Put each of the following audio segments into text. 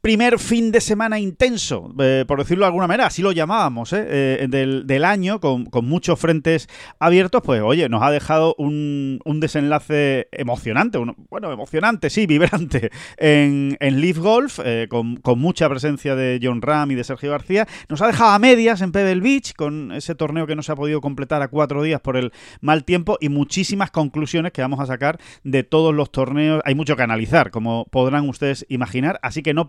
primer fin de semana intenso, eh, por decirlo de alguna manera, así lo llamábamos, eh, eh, del, año, con, muchos frentes abiertos, pues oye, nos ha dejado un, desenlace emocionante, bueno, emocionante, sí, vibrante, en, en Leaf Golf, con, mucha presencia de John Ram y de Sergio García. Nos ha dejado a medias en Pebble Beach, con ese torneo que no se ha podido completar a cuatro días por el mal tiempo y muchísimas conclusiones que vamos a sacar de todos los torneos. Hay mucho que analizar, como podrán ustedes imaginar, así que no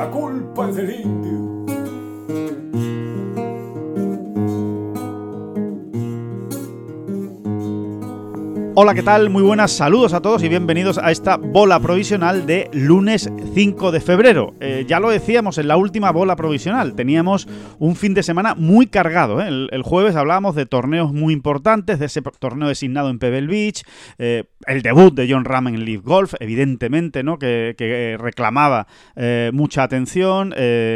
La culpa es del indio. Hola, ¿qué tal? Muy buenas, saludos a todos y bienvenidos a esta bola provisional de lunes 5 de febrero. Eh, ya lo decíamos en la última bola provisional, teníamos un fin de semana muy cargado. ¿eh? El, jueves hablábamos de torneos muy importantes, de ese torneo designado en Pebble Beach, eh, el debut de John Ram en Leaf Golf, evidentemente, ¿no? que, reclamaba mucha atención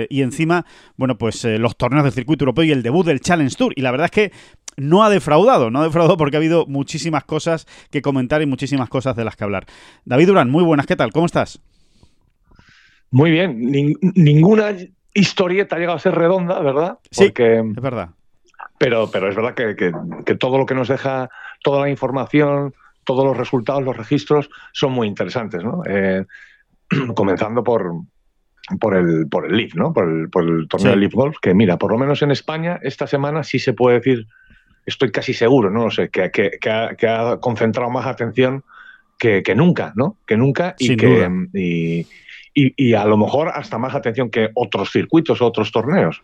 y encima, bueno, pues los torneos del circuito europeo y el debut del Challenge Tour. Y la verdad es que no ha defraudado, no ha defraudado porque ha habido muchísimas cosas que comentar y muchísimas cosas de las que hablar. David Durán, muy buenas, ¿qué tal? ¿Cómo estás? Muy bien, ninguna historieta ha llegado a ser redonda, ¿verdad? Sí, es verdad. Pero, pero es verdad que, todo lo que nos deja, toda la información, todos los resultados, los registros, son muy interesantes, ¿no? Eh, comenzando por, por el, por el Leaf, ¿no? Por el, por el torneo de Leaf Golf, que mira, por lo menos en España, esta semana sí se puede decir estoy casi seguro, no lo sé, que, que, ha, concentrado más atención que, nunca, ¿no? Que nunca y que y, a lo mejor hasta más atención que otros circuitos, otros torneos.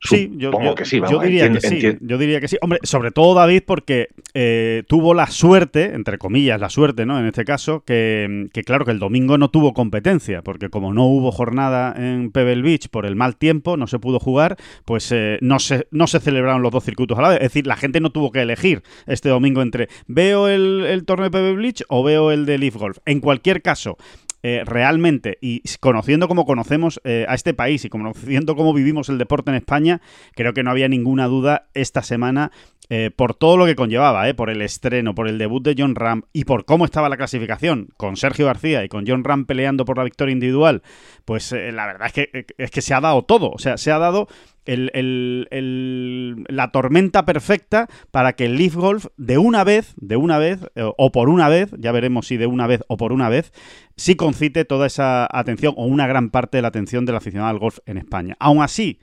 Sí, yo, que sí, yo diría que sí. Yo diría que sí. Hombre, sobre todo David, porque eh, tuvo la suerte, entre comillas, la suerte, ¿no? En este caso, que, claro que el domingo no tuvo competencia, porque como no hubo jornada en Pebble Beach por el mal tiempo, no se pudo jugar, pues eh, no, se, no se celebraron los dos circuitos a la vez. Es decir, la gente no tuvo que elegir este domingo entre veo el, el torneo de Pebble Beach o veo el de Leaf Golf. En cualquier caso, eh, realmente, y conociendo como conocemos eh, a este país y conociendo cómo vivimos el deporte en España, creo que no había ninguna duda esta semana eh, por todo lo que conllevaba, por el estreno, por el debut de John Ram y por cómo estaba la clasificación, con Sergio García y con John Ram peleando por la victoria individual, pues la verdad es que, es que se ha dado todo, o sea, se ha dado la tormenta perfecta para que el Leaf Golf de una vez, de una vez, o por una vez, ya veremos si de una vez o por una vez, sí concite toda esa atención o una gran parte de la atención del aficionado al golf en España. Aún así,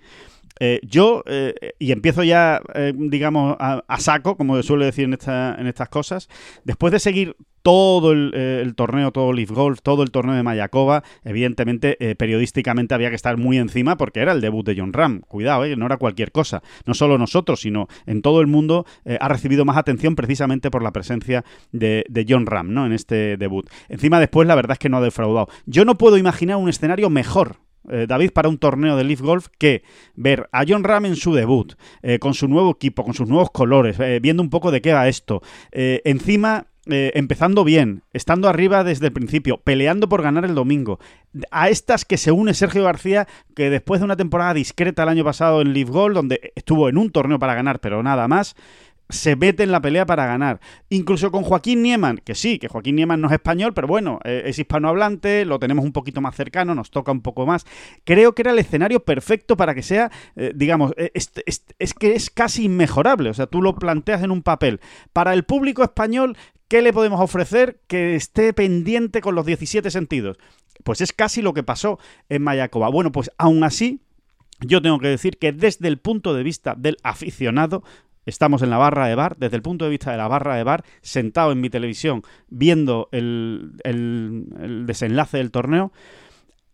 eh, yo, eh, y empiezo ya, eh, digamos, a, saco, como suele decir en, esta, en estas cosas, después de seguir todo el, torneo, todo Leaf Golf, todo el torneo de Mayakoba, evidentemente, periodísticamente había que estar muy encima porque era el debut de John Ram. Cuidado, no era cualquier cosa. No solo nosotros, sino en todo el mundo ha recibido más atención precisamente por la presencia de, de John Ram, ¿no? En este debut. Encima, después, la verdad es que no ha defraudado. Yo no puedo imaginar un escenario mejor eh, David, para un torneo de Leaf Golf que ver a John Ram en su debut, eh, con su nuevo equipo, con sus nuevos colores, eh, viendo un poco de qué va esto. encima, empezando bien, estando arriba desde el principio, peleando por ganar el domingo. A estas que se une Sergio García, que después de una temporada discreta el año pasado en Leaf Golf, donde estuvo en un torneo para ganar, pero nada más, se mete en la pelea para ganar. Incluso con Joaquín Nieman, que sí, que Joaquín Nieman no es español, pero bueno, eh, es hispanohablante, lo tenemos un poquito más cercano, nos toca un poco más. Creo que era el escenario perfecto para que sea, eh, digamos, eh, es, es, que es casi inmejorable. O sea, tú lo planteas en un papel. Para el público español, ¿qué le podemos ofrecer que esté pendiente con los 17 sentidos? Pues es casi lo que pasó en Mayacoba. Bueno, pues aún así, yo tengo que decir que desde el punto de vista del aficionado, Estamos en la barra de bar, desde el punto de vista de la barra de bar, sentado en mi televisión viendo el, desenlace del torneo.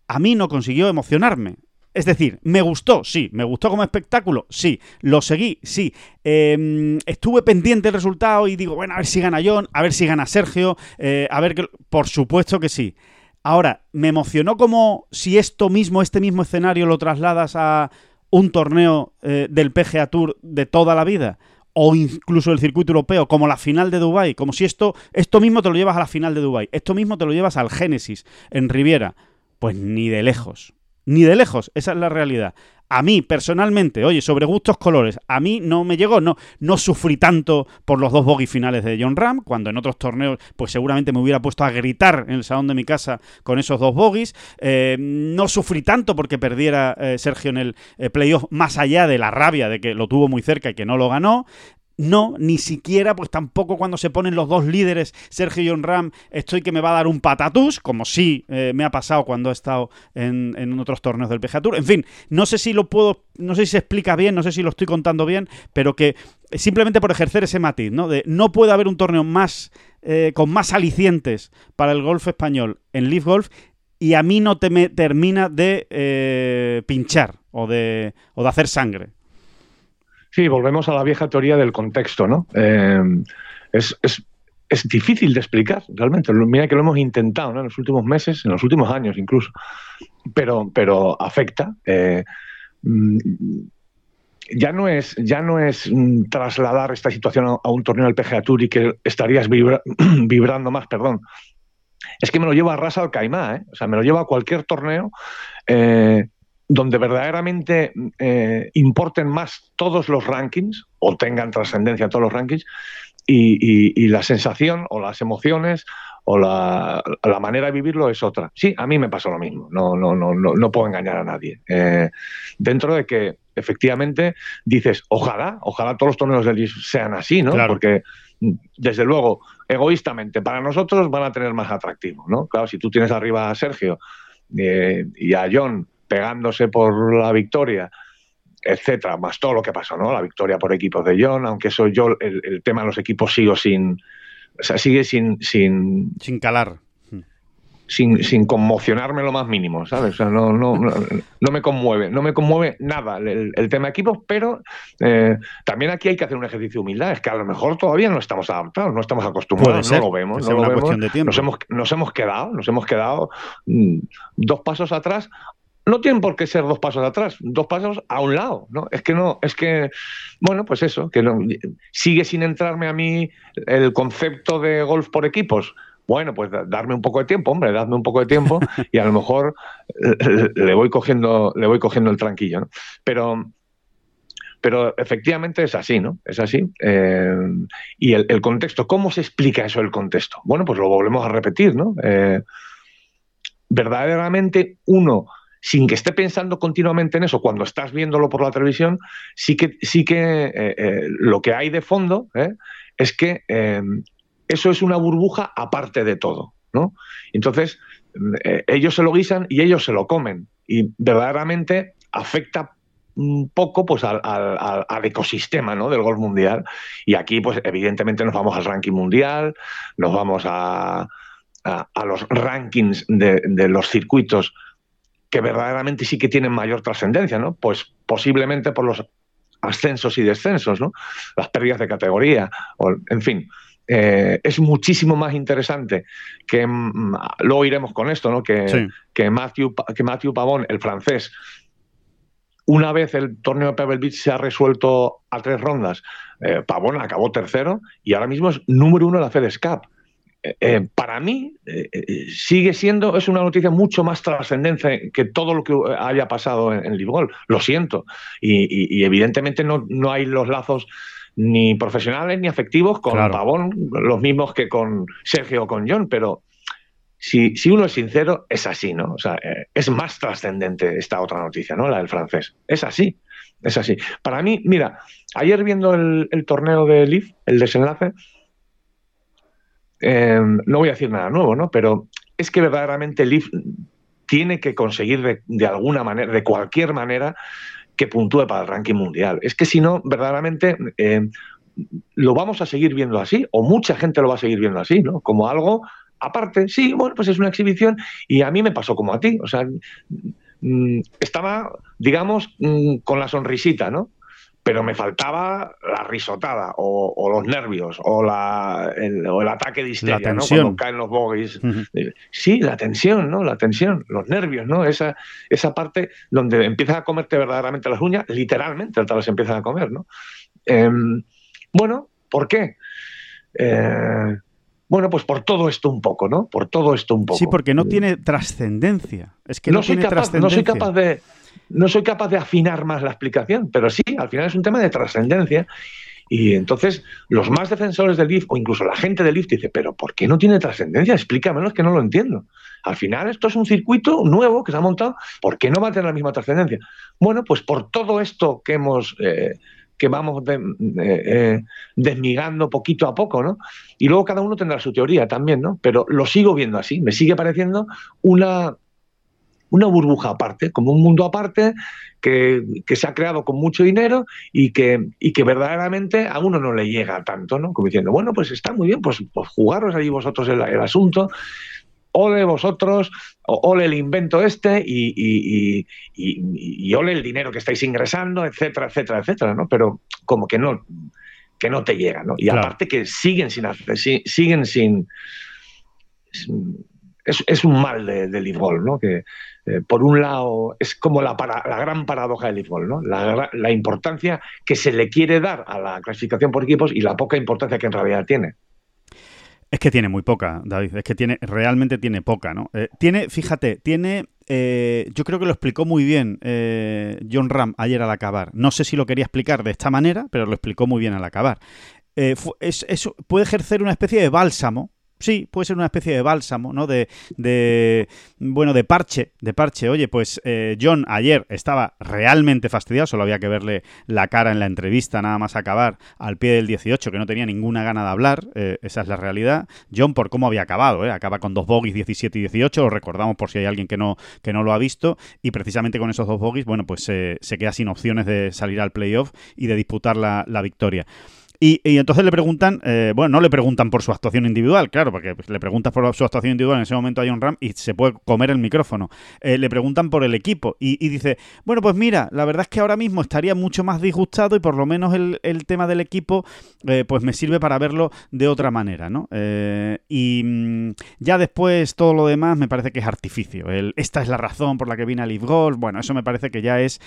A mí no consiguió emocionarme. es decir, ¿me gustó? Sí. ¿Me gustó como espectáculo? Sí. ¿Lo seguí? Sí. Em, estuve pendiente del resultado y digo, bueno, a ver si gana John, a ver si gana Sergio, eh, a ver que... Por supuesto que sí. Ahora, me emocionó como si esto mismo, este mismo escenario lo trasladas a un torneo eh, del PGA Tour de toda la vida o incluso el circuito europeo, como la final de Dubai, como si esto, esto mismo te lo llevas a la final de Dubai, esto mismo te lo llevas al Génesis en Riviera. Pues ni de lejos, ni de lejos, esa es la realidad. A mí, personalmente, oye, sobre gustos colores, a mí no me llegó, no, no sufrí tanto por los dos bogey finales de John Ram, cuando en otros torneos, pues seguramente me hubiera puesto a gritar en el salón de mi casa con esos dos bogies. Eh, no sufrí tanto porque perdiera eh, Sergio en el eh, playoff, más allá de la rabia de que lo tuvo muy cerca y que no lo ganó. No, ni siquiera, pues tampoco cuando se ponen los dos líderes, Sergio y John Ram, estoy que me va a dar un patatús, como sí eh, me ha pasado cuando he estado en, otros torneos del PGA Tour. En fin, no sé si lo puedo, no sé si se explica bien, no sé si lo estoy contando bien, pero que simplemente por ejercer ese matiz, ¿no? De no puede haber un torneo más, eh, con más alicientes para el golf español en Leaf Golf y a mí no te me termina de eh, pinchar o de, o de hacer sangre. Sí, volvemos a la vieja teoría del contexto, ¿no? Eh, es, difícil de explicar, realmente. Mira que lo hemos intentado en los últimos meses, en los últimos años incluso, pero, pero afecta. Eh, mm, ya no es, ya no es mm, trasladar esta situación a, un torneo del PGA Tour y que estarías vibrando más, perdón. Es que me lo lleva a Rasa al Caimá, ¿eh? o sea, me lo lleva a cualquier torneo eh, donde verdaderamente eh, importen más todos los rankings o tengan trascendencia todos los rankings y, la sensación o las emociones o la, manera de vivirlo es otra. Sí, a mí me pasó lo mismo, no, no, no, no, no puedo engañar a nadie. Eh, dentro de que efectivamente dices, ojalá, ojalá todos los torneos del sean así, ¿no? Porque desde luego, egoístamente, para nosotros van a tener más atractivo, ¿no? Claro, si tú tienes arriba a Sergio eh, y a John pegándose por la victoria, etcétera, más todo lo que pasó, ¿no? La victoria por equipos de John, aunque eso yo, el, tema de los equipos sigo sin. O sea, sigue sin. Sin, sin calar. Sin, sin, conmocionarme lo más mínimo, ¿sabes? O sea, no, no, no, me conmueve, no me conmueve nada el, tema de equipos, pero eh, también aquí hay que hacer un ejercicio de humildad, es que a lo mejor todavía no estamos adaptados, no estamos acostumbrados, no lo vemos, no lo vemos. Nos hemos, nos hemos quedado, nos hemos quedado mm, dos pasos atrás, no tienen por qué ser dos pasos atrás, dos pasos a un lado, ¿no? Es que no, es que, bueno, pues eso, que sigue sin entrarme a mí el concepto de golf por equipos. Bueno, pues darme un poco de tiempo, hombre, dadme un poco de tiempo y a lo mejor le voy cogiendo, le voy cogiendo el tranquillo, ¿no? Pero, pero efectivamente es así, ¿no? Es así. Eh, y el, contexto, ¿cómo se explica eso el contexto? Bueno, pues lo volvemos a repetir, ¿no? Eh, verdaderamente uno sin que esté pensando continuamente en eso, cuando estás viéndolo por la televisión, sí que, sí que eh, eh, lo que hay de fondo ¿eh? es que eso es una burbuja aparte de todo. ¿no? Entonces, ellos se lo guisan y ellos se lo comen. Y verdaderamente afecta un poco pues al, ecosistema ¿no? del golf mundial. Y aquí, pues evidentemente nos vamos al ranking mundial, nos vamos a, los rankings de, de los circuitos que verdaderamente sí que tienen mayor trascendencia, ¿no? Pues posiblemente por los ascensos y descensos, ¿no? Las pérdidas de categoría, o, en fin. Eh, es muchísimo más interesante que mm, luego iremos con esto, ¿no? Que, que, Matthew, que Matthew Pavón, el francés, una vez el torneo de Pebble Beach se ha resuelto a tres rondas, eh, Pavón acabó tercero y ahora mismo es número uno de la FedEx Cup. Eh, para mí eh, eh, sigue siendo, es una noticia mucho más trascendente que todo lo que haya pasado en, en Lo siento. Y, evidentemente no, no, hay los lazos ni profesionales ni afectivos con Pavón, los mismos que con Sergio o con John, pero si, si, uno es sincero, es así, ¿no? O sea, es más trascendente esta otra noticia, ¿no? La del francés. Es así, es así. Para mí, mira, ayer viendo el, el torneo de Leaf, el desenlace, Em, no voy a decir nada nuevo, ¿no? Pero es que verdaderamente Leaf tiene que conseguir de, alguna manera, de cualquier manera, que puntúe para el ranking mundial. Es que si no, verdaderamente em, lo vamos a seguir viendo así, o mucha gente lo va a seguir viendo así, ¿no? Como algo aparte, sí, bueno, pues es una exhibición y a mí me pasó como a ti. O sea, mm, estaba, digamos, mm, con la sonrisita, ¿no? Pero me faltaba la risotada o, los nervios o, la, el, o el ataque de histeria, ¿no? Cuando caen los bogies. Eh, sí, la tensión, ¿no? La tensión, los nervios, ¿no? Esa, esa parte donde empiezas a comerte verdaderamente las uñas, literalmente te las empiezas a comer, ¿no? Em, bueno, ¿por qué? Eh, bueno, pues por todo esto un poco, ¿no? Por todo esto un poco. Sí, porque no tiene trascendencia. Es que no, tiene capaz, no soy capaz de no soy capaz de afinar más la explicación, pero sí, al final es un tema de trascendencia. Y entonces los más defensores del LIF o incluso la gente del LIF dice, pero ¿por qué no tiene trascendencia? Explícamelo, es que no lo entiendo. Al final esto es un circuito nuevo que se ha montado, ¿por qué no va a tener la misma trascendencia? Bueno, pues por todo esto que hemos... Eh, que vamos eh, eh, desmigando poquito a poco, ¿no? Y luego cada uno tendrá su teoría también, ¿no? Pero lo sigo viendo así, me sigue pareciendo una, una burbuja aparte, como un mundo aparte que, se ha creado con mucho dinero y que, y que verdaderamente a uno no le llega tanto, ¿no? Como diciendo, bueno, pues está muy bien, pues, pues jugaros ahí vosotros el, el asunto, ole vosotros, ole el invento este y, y, y, ole el dinero que estáis ingresando, etcétera, etcétera, etcétera, ¿no? Pero como que no, que no te llega, ¿no? Y aparte que siguen sin hacer, siguen sin... Es, es un mal de, de ¿no? Que, eh, por un lado, es como la, gran paradoja del fútbol, ¿no? La, importancia que se le quiere dar a la clasificación por equipos y la poca importancia que en realidad tiene. Es que tiene muy poca, David. Es que tiene, realmente tiene poca, ¿no? Eh, tiene, fíjate, tiene. Eh, yo creo que lo explicó muy bien John Ram ayer al acabar. No sé si lo quería explicar de esta manera, pero lo explicó muy bien al acabar. es, puede ejercer una especie de bálsamo sí, puede ser una especie de bálsamo, ¿no? De, de bueno, de parche, de parche. Oye, pues eh, John ayer estaba realmente fastidiado, solo había que verle la cara en la entrevista, nada más acabar, al pie del 18, que no tenía ninguna gana de hablar, eh, esa es la realidad. John, por cómo había acabado, ¿eh? Acaba con dos bogies 17 y 18, lo recordamos por si hay alguien que no, que no lo ha visto, y precisamente con esos dos bogies, bueno, pues se queda sin opciones de salir al playoff y de disputar la, la victoria. Y, entonces le preguntan, eh, bueno, no le preguntan por su actuación individual, claro, porque le preguntas por su actuación individual en ese momento a John Ram y se puede comer el micrófono. Eh, le preguntan por el equipo y, dice, bueno, pues mira, la verdad es que ahora mismo estaría mucho más disgustado y por lo menos el, tema del equipo, eh, pues me sirve para verlo de otra manera, ¿no? y mm, ya después todo lo demás me parece que es artificio. esta es la razón por la que vine a Live Golf. Bueno, eso me parece que ya es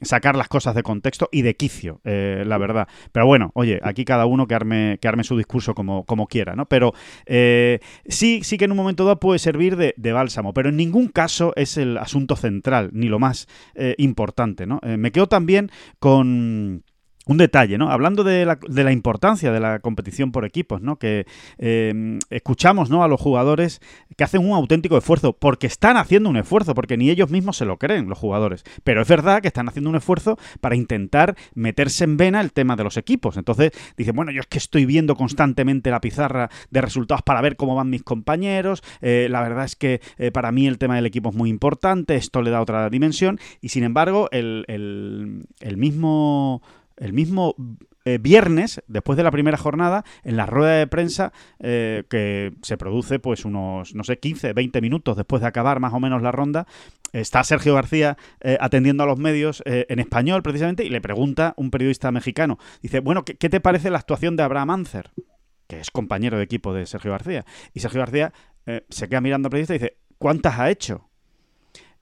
sacar las cosas de contexto y de quicio, la verdad. Pero bueno, bueno, oye, aquí cada uno que arme, su discurso como, como quiera, ¿no? Pero eh, sí, sí que en un momento dado puede servir de, bálsamo, pero en ningún caso es el asunto central, ni lo más eh, importante, ¿no? Eh, me quedo también con un detalle, ¿no? Hablando de la, de la, importancia de la competición por equipos, ¿no? Que em, escuchamos, ¿no? A los jugadores que hacen un auténtico esfuerzo, porque están haciendo un esfuerzo, porque ni ellos mismos se lo creen, los jugadores. Pero es verdad que están haciendo un esfuerzo para intentar meterse en vena el tema de los equipos. Entonces, dicen, bueno, yo es que estoy viendo constantemente la pizarra de resultados para ver cómo van mis compañeros. Eh, la verdad es que eh, para mí el tema del equipo es muy importante, esto le da otra dimensión. Y sin embargo, el, mismo el mismo eh, viernes, después de la primera jornada, en la rueda de prensa eh, que se produce pues unos, no sé, 15, 20 minutos después de acabar más o menos la ronda, está Sergio García eh, atendiendo a los medios en español precisamente y le pregunta un periodista mexicano, dice, bueno, ¿qué, te parece la actuación de Abraham Anzer? que es compañero de equipo de Sergio García. Y Sergio García se queda mirando al periodista y dice, ¿cuántas ha hecho?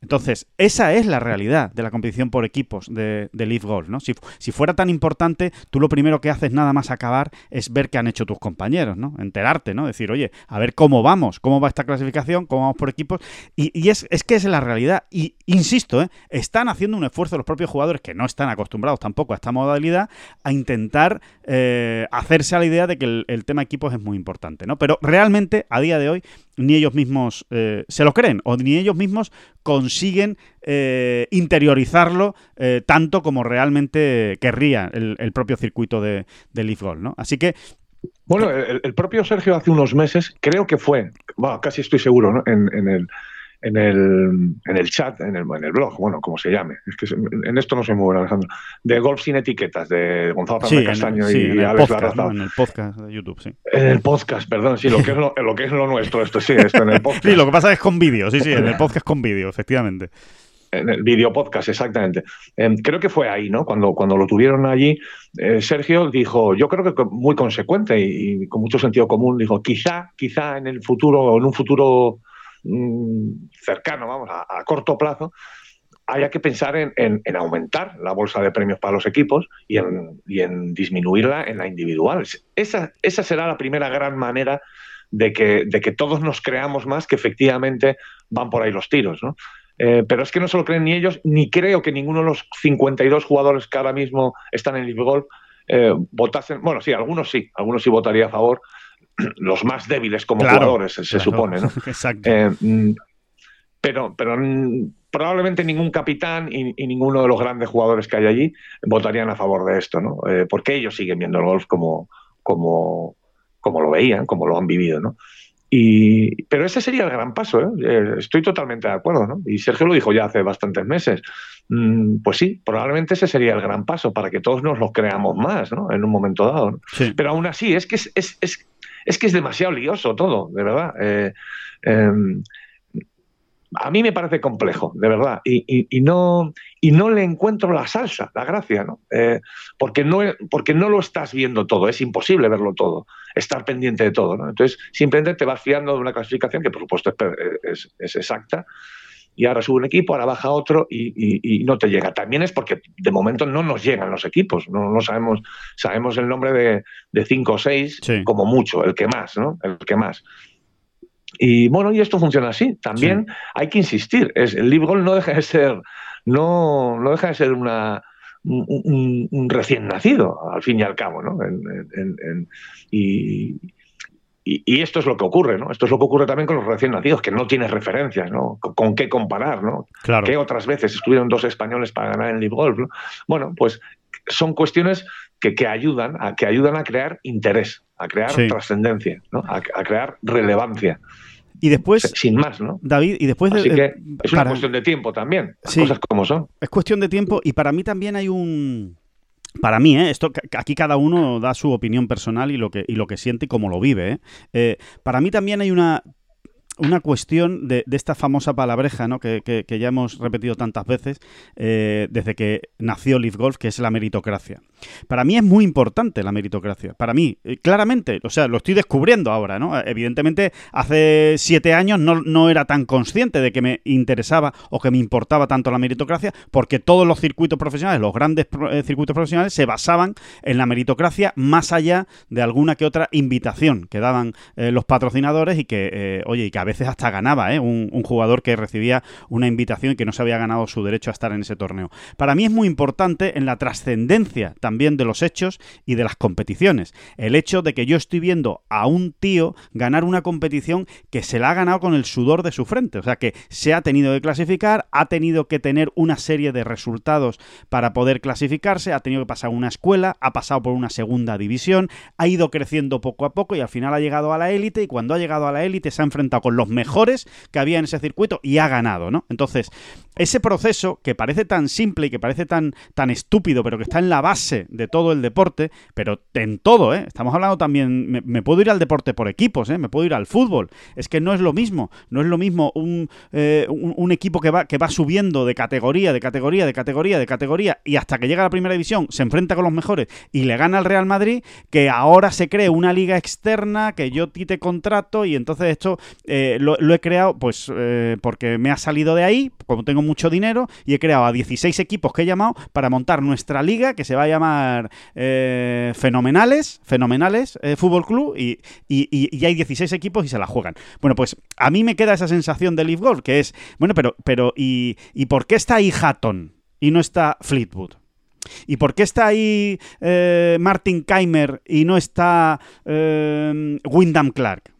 Entonces, esa es la realidad de la competición por equipos de, de Leaf Golf, ¿no? Si, fuera tan importante, tú lo primero que haces nada más acabar es ver qué han hecho tus compañeros, ¿no? Enterarte, ¿no? Decir, oye, a ver cómo vamos, cómo va esta clasificación, cómo vamos por equipos. Y, es, que es la realidad. Y insisto, ¿eh? están haciendo un esfuerzo los propios jugadores que no están acostumbrados tampoco a esta modalidad a intentar eh, hacerse a la idea de que el, el tema equipos es muy importante, ¿no? Pero realmente, a día de hoy, ni ellos mismos eh, se lo creen o ni ellos mismos consiguen eh, interiorizarlo eh, tanto como realmente querría el, propio circuito de, de Leaf Golf, ¿no? Así que bueno, el, propio Sergio hace unos meses, creo que fue, casi estoy seguro, ¿no? en, el, en el, en el chat, en el, en el blog, bueno, como se llame. Es que en esto no soy muy bueno, Alejandro. De Golf sin etiquetas, de Gonzalo Fernández Castaño y en Alex podcast, En el podcast de YouTube, sí. En el podcast, perdón, sí, lo que es lo, lo, que es lo nuestro, esto sí, esto en el podcast. sí, lo que pasa es con vídeo, sí, sí, en el podcast con vídeo, efectivamente. En el video podcast, exactamente. Eh, creo que fue ahí, ¿no? Cuando, cuando lo tuvieron allí, eh, Sergio dijo, yo creo que muy consecuente y, y, con mucho sentido común, dijo, quizá, quizá en el futuro, en un futuro Mm, cercano, vamos, a, corto plazo, haya que pensar en, en, en, aumentar la bolsa de premios para los equipos y en, disminuirla en la individual. Esa, esa, será la primera gran manera de que, de que, todos nos creamos más que efectivamente van por ahí los tiros, ¿no? Eh, pero es que no se lo creen ni ellos, ni creo que ninguno de los 52 jugadores que ahora mismo están en el Golf eh, votasen. Bueno, sí, algunos sí, algunos sí votaría a favor, los más débiles como claro, jugadores, se claro. supone, ¿no? Exacto. Eh, pero, pero probablemente ningún capitán y, y, ninguno de los grandes jugadores que hay allí votarían a favor de esto, ¿no? Eh, porque ellos siguen viendo el golf como, como, como lo veían, como lo han vivido, ¿no? Y, pero ese sería el gran paso, ¿eh? Estoy totalmente de acuerdo, ¿no? Y Sergio lo dijo ya hace bastantes meses. Mm, pues sí, probablemente ese sería el gran paso para que todos nos lo creamos más, ¿no? En un momento dado. ¿no? Sí. Pero aún así, es que es, es, es, es, que es demasiado lioso todo, de verdad. Eh, eh, a mí me parece complejo, de verdad, y, no, y no le encuentro la salsa, la gracia, ¿no? Eh, porque ¿no? Porque no lo estás viendo todo, es imposible verlo todo, estar pendiente de todo, ¿no? Entonces, simplemente te vas fiando de una clasificación que, por supuesto, es, es, es exacta, y ahora sube un equipo, ahora baja otro y, y, y, no te llega. También es porque de momento no nos llegan los equipos, no, no sabemos, sabemos el nombre de, de cinco o seis, sí. como mucho, el que más, ¿no? El que más. Y bueno, y esto funciona así. También sí. hay que insistir. Es, el Live Goal no deja de ser, no, no deja de ser una, un, un, un, recién nacido, al fin y al cabo, ¿no? En, en, en, y, y, y, esto es lo que ocurre, ¿no? Esto es lo que ocurre también con los recién nacidos, que no tienes referencias, ¿no? Con, con qué comparar, ¿no? Claro. ¿Qué otras veces estuvieron dos españoles para ganar el Live Golf? ¿no? Bueno, pues son cuestiones que, que, ayudan a, que ayudan a crear interés, a crear sí. trascendencia, ¿no? a, a, crear relevancia. Y después. Sin más, ¿no? David, y después. Así de, que es una cuestión de tiempo también. Las sí, cosas como son. Es cuestión de tiempo y para mí también hay un. Para mí, ¿eh? Esto, aquí cada uno da su opinión personal y lo que, y lo que siente y cómo lo vive. ¿eh? Eh, para mí también hay una una cuestión de, esta famosa palabreja ¿no? que, que, que, ya hemos repetido tantas veces eh, desde que nació Leaf Golf, que es la meritocracia. Para mí es muy importante la meritocracia. Para mí, eh, claramente, o sea, lo estoy descubriendo ahora, ¿no? Evidentemente, hace siete años no, no, era tan consciente de que me interesaba o que me importaba tanto la meritocracia, porque todos los circuitos profesionales, los grandes eh, circuitos profesionales, se basaban en la meritocracia más allá de alguna que otra invitación que daban eh, los patrocinadores y que, oye, y que a veces hasta ganaba ¿eh? un, un, jugador que recibía una invitación y que no se había ganado su derecho a estar en ese torneo. Para mí es muy importante en la trascendencia también de los hechos y de las competiciones. El hecho de que yo estoy viendo a un tío ganar una competición que se la ha ganado con el sudor de su frente. O sea, que se ha tenido que clasificar, ha tenido que tener una serie de resultados para poder clasificarse, ha tenido que pasar una escuela, ha pasado por una segunda división, ha ido creciendo poco a poco y al final ha llegado a la élite y cuando ha llegado a la élite se ha enfrentado con los mejores que había en ese circuito y ha ganado. Entonces, ese proceso que parece tan simple y que parece tan, tan estúpido, pero que está en la base de todo el deporte, pero en todo, ¿eh? Estamos hablando también, me, puedo ir al deporte por equipos, ¿eh? Me puedo ir al fútbol. Es que no es lo mismo, no es lo mismo un, eh, un, un, equipo que va, que va subiendo de categoría, de categoría, de categoría, de categoría, y hasta que llega a la primera división se enfrenta con los mejores y le gana al Real Madrid, que ahora se cree una liga externa, que yo te contrato y entonces esto lo, he creado pues porque me ha salido de ahí, como tengo mucho dinero, y he creado a 16 equipos que he llamado para montar nuestra liga que se va a llamar eh, Fenomenales, Fenomenales eh, Fútbol Club, y, y, y, hay 16 equipos y se la juegan. Bueno, pues a mí me queda esa sensación de Leaf Golf, que es, bueno, pero, pero ¿y, ¿y por qué está ahí Hatton y no está Fleetwood? ¿Y por qué está ahí eh, Martin Keimer y no está Wyndham Clark?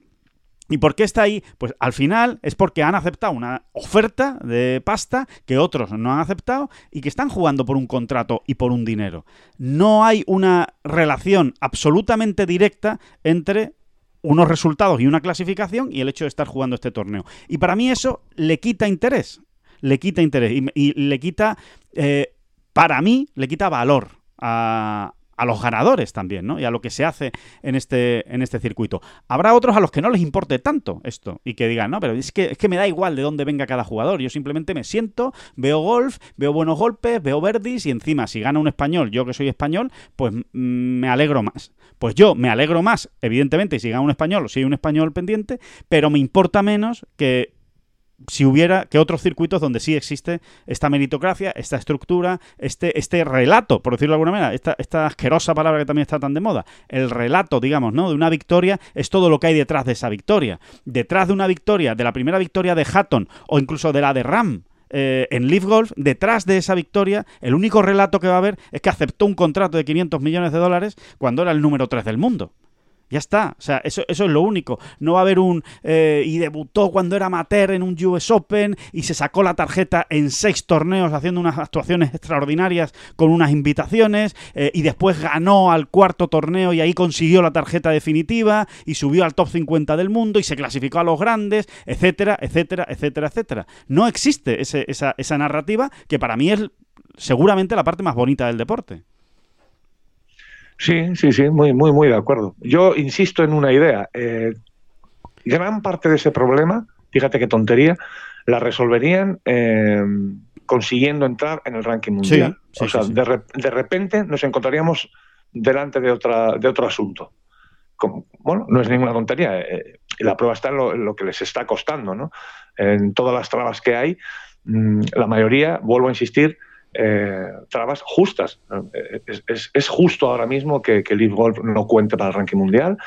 ¿Y por qué está ahí? Pues al final es porque han aceptado una oferta de pasta que otros no han aceptado y que están jugando por un contrato y por un dinero. No hay una relación absolutamente directa entre unos resultados y una clasificación y el hecho de estar jugando este torneo. Y para mí eso le quita interés, le quita interés y, le quita, eh, para mí, le quita valor a, a los ganadores también, ¿no? Y a lo que se hace en este, en este circuito. Habrá otros a los que no les importe tanto esto y que digan, no, pero es que, es que me da igual de dónde venga cada jugador. Yo simplemente me siento, veo golf, veo buenos golpes, veo verdis y encima si gana un español, yo que soy español, pues mm, me alegro más. Pues yo me alegro más, evidentemente, si gana un español o si hay un español pendiente, pero me importa menos que si hubiera que otros circuitos donde sí existe esta meritocracia, esta estructura, este, este relato, por decirlo de alguna manera, esta, esta asquerosa palabra que también está tan de moda, el relato, digamos, ¿no? De una victoria es todo lo que hay detrás de esa victoria. Detrás de una victoria, de la primera victoria de Hatton o incluso de la de Ram, eh, en Leaf Golf, detrás de esa victoria, el único relato que va a haber es que aceptó un contrato de 500 millones de dólares cuando era el número 3 del mundo. Ya está. O sea, eso, eso es lo único. No va a haber un. Eh, y debutó cuando era amateur en un US Open y se sacó la tarjeta en seis torneos haciendo unas actuaciones extraordinarias con unas invitaciones. Eh, y después ganó al cuarto torneo y ahí consiguió la tarjeta definitiva y subió al top 50 del mundo y se clasificó a los grandes, etcétera, etcétera, etcétera, etcétera. No existe esa, esa narrativa que para mí es seguramente la parte más bonita del deporte. Sí, sí, sí, muy, muy, muy de acuerdo. Yo insisto en una idea. Eh, gran parte de ese problema, fíjate qué tontería, la resolverían eh, consiguiendo entrar en el ranking mundial. o sea, de, repente nos encontraríamos delante de, otra, de otro asunto. Como, bueno, no es ninguna tontería. Eh, la prueba está en lo, que les está costando, ¿no? En todas las trabas que hay, mm, la mayoría, vuelvo a insistir, eh, trabas justas. Es, justo ahora mismo que, que Leaf Golf no cuente para el ranking mundial.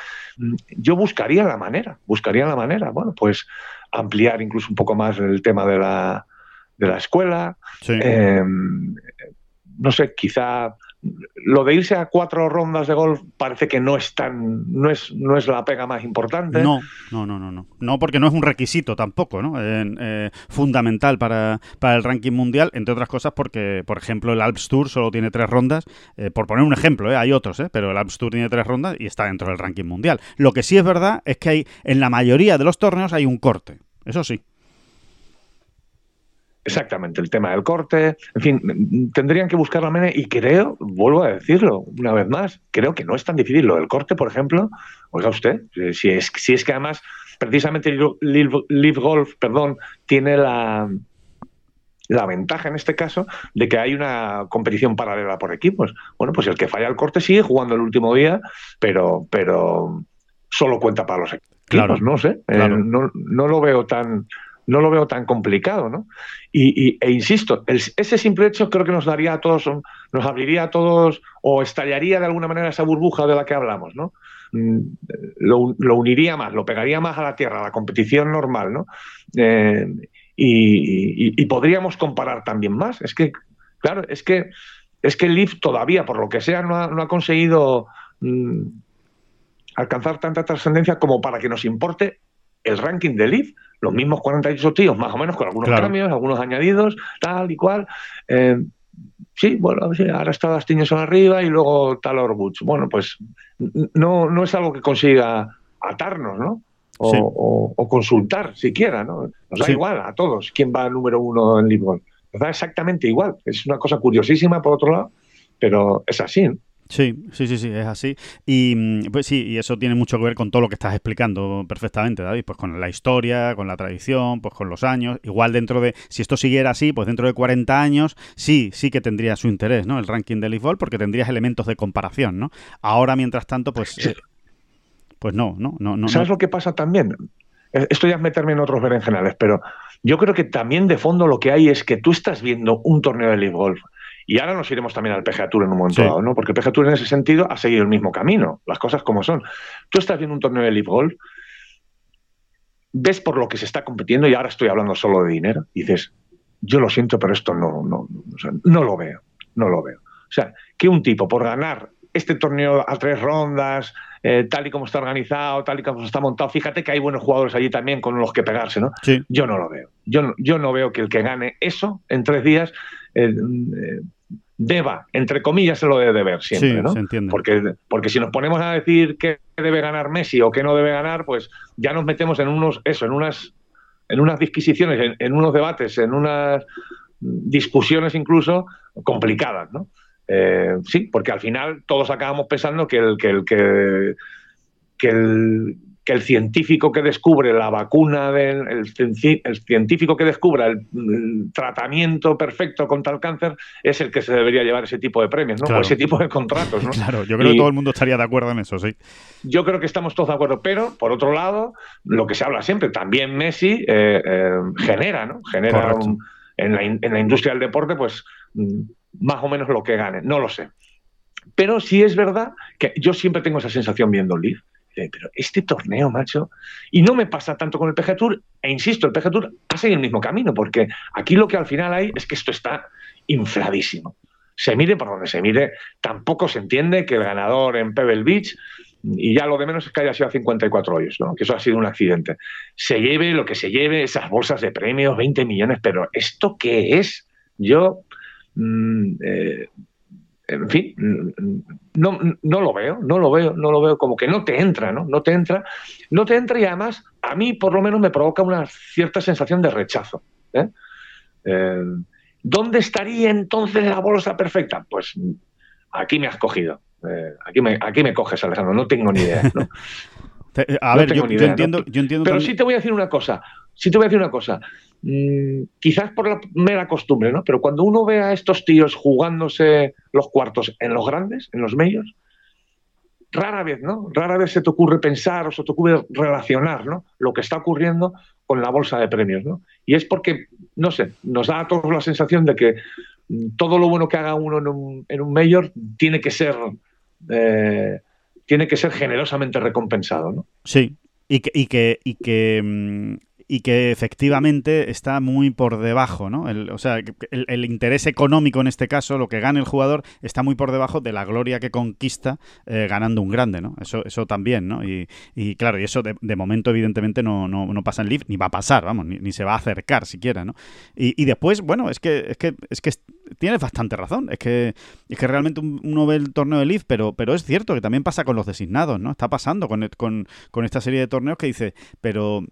Yo buscaría la manera, buscaría la manera, bueno, pues ampliar incluso un poco más el tema de la, de la escuela. Em, no sé, quizá lo de irse a cuatro rondas de golf parece que no es tan no es no es la pega más importante. No no no no no. No porque no es un requisito tampoco no eh, fundamental para, para, el ranking mundial entre otras cosas porque por ejemplo el Alps Tour solo tiene tres rondas eh, por poner un ejemplo eh, hay otros pero el Alps Tour tiene tres rondas y está dentro del ranking mundial. Lo que sí es verdad es que hay en la mayoría de los torneos hay un corte eso sí Exactamente, el tema del corte, en fin, tendrían que buscar la manera y creo, vuelvo a decirlo una vez más, creo que no es tan difícil lo del corte, por ejemplo, oiga usted, si es, si es que además precisamente Live, Golf, perdón, tiene la, la ventaja en este caso de que hay una competición paralela por equipos. Bueno, pues el que falla el corte sigue jugando el último día, pero, pero solo cuenta para los equipos. Claro, no sé, eh, no, no lo veo tan no lo veo tan complicado, ¿no? Y, e insisto, ese simple hecho creo que nos daría a todos, nos abriría a todos o estallaría de alguna manera esa burbuja de la que hablamos, ¿no? Mm, lo, uniría más, lo pegaría más a la tierra, a la competición normal, ¿no? Eh, y, podríamos comparar también más. Es que, claro, es que es que el Leaf todavía, por lo que sea, no ha, conseguido mm, alcanzar tanta trascendencia como para que nos importe el ranking del Leaf los mismos 48 tíos, más o menos, con algunos cambios, algunos añadidos, tal y cual. Eh, sí, bueno, ahora está son arriba y luego Talor Butch. Bueno, pues no, no es algo que consiga atarnos, ¿no? O, consultar siquiera, ¿no? Nos da igual a todos quién va número uno en Lisbon. Nos da exactamente igual. Es una cosa curiosísima, por otro lado, pero es así. ¿no? Sí, sí, sí, sí, es así. Y mm, pues sí, y eso tiene mucho que ver con todo lo que estás explicando perfectamente, David, pues con la historia, con la tradición, pues con los años. Igual dentro de, si esto siguiera así, pues dentro de 40 años, sí, sí que tendría su interés, ¿no? El ranking del Leaf porque tendrías elementos de comparación, ¿no? Ahora, mientras tanto, pues, eh, pues no, no, no, no. ¿Sabes lo que pasa también? Eh, esto ya es meterme en otros berenjenales, pero yo creo que también de fondo lo que hay es que tú estás viendo un torneo de Leaf Golf y ahora nos iremos también al PGA Tour en un momento dado, ¿no? Porque el PGA Tour en ese sentido ha seguido el mismo camino, las cosas como son. Tú estás viendo un torneo de Live Golf, ves por lo que se está compitiendo, y ahora estoy hablando solo de dinero, y dices, yo lo siento, pero esto no, no, no lo veo, no lo veo. O sea, que un tipo por ganar este torneo a tres rondas, eh, tal y como está organizado, tal y como está montado, fíjate que hay buenos jugadores allí también con los que pegarse, ¿no? Yo no lo veo. Yo, yo no veo que el que gane eso en tres días eh, deba, entre comillas, se lo debe de ver siempre, Sí, ¿no? se entiende. Porque, porque si nos ponemos a decir qué debe ganar Messi o qué no debe ganar, pues ya nos metemos en unos, eso, en unas, en unas disquisiciones, en, en unos debates, en unas discusiones incluso complicadas, ¿no? Eh, sí, porque al final todos acabamos pensando que el que el que, que el que el científico que descubre la vacuna del el, el científico que descubra el, el tratamiento perfecto contra el cáncer es el que se debería llevar ese tipo de premios, ¿no? Claro. O ese tipo de contratos, ¿no? Claro, yo creo Y- que todo el mundo estaría de acuerdo en eso, sí. yo creo que estamos todos de acuerdo, pero por otro lado, lo que se habla siempre, también Messi eh, eh, genera, ¿no? Genera un- en, la, in- en la industria del deporte, pues mm, más o menos lo que gane, no lo sé. Pero sí es verdad que yo siempre tengo esa sensación viendo el Leaf. Pero este torneo, macho, y no me pasa tanto con el PGA Tour, e insisto, el PGA Tour ha seguido el mismo camino, porque aquí lo que al final hay es que esto está infladísimo. Se mire por donde se mire, tampoco se entiende que el ganador en Pebble Beach y ya lo de menos es que haya sido a 54 hoyos, ¿no? que eso ha sido un accidente. Se lleve lo que se lleve, esas bolsas de premios, 20 millones, pero ¿esto qué es? Yo, mm, eh, en fin, no, no lo veo, no lo veo, no lo veo, como que no te entra, ¿no? No te entra, no te entra y además a mí por lo menos me provoca una cierta sensación de rechazo. ¿eh? Eh, ¿Dónde estaría entonces la bolsa perfecta? Pues aquí me has cogido. Eh, aquí, me, aquí me coges, Alejandro, no tengo ni idea. A ver, yo, entiendo, yo entiendo Pero también- sí te voy a decir una cosa. Sí te voy a decir una cosa. Mm, quizás por la mera costumbre, ¿no? Pero cuando uno ve a estos tíos jugándose los cuartos en los grandes, en los medios, rara vez, ¿no? Rara vez se te ocurre pensar o se te ocurre relacionar, ¿no? Lo que está ocurriendo con la bolsa de premios, ¿no? Y es porque, no sé, nos da a todos la sensación de que mm, todo lo bueno que haga uno en un, mayor tiene que ser eh, tiene que ser generosamente recompensado, ¿no? Sí, y que, y que, y que, mm, y que efectivamente está muy por debajo, ¿no? O sea, el, interés económico en este caso, lo que gana el jugador, está muy por debajo de la gloria que conquista eh, ganando un grande, ¿no? Eso, eso también, ¿no? Y, y claro, y eso de, momento evidentemente no, no, no pasa en Leaf, ni va a pasar, vamos, ni, se va a acercar siquiera, ¿no? Y, y después, bueno, es que, es que, es que es- tienes bastante razón, es que, es que realmente un- uno ve el torneo de Leaf, pero, pero es cierto que también pasa con los designados, ¿no? Está pasando con, con, con esta serie de torneos que dice, pero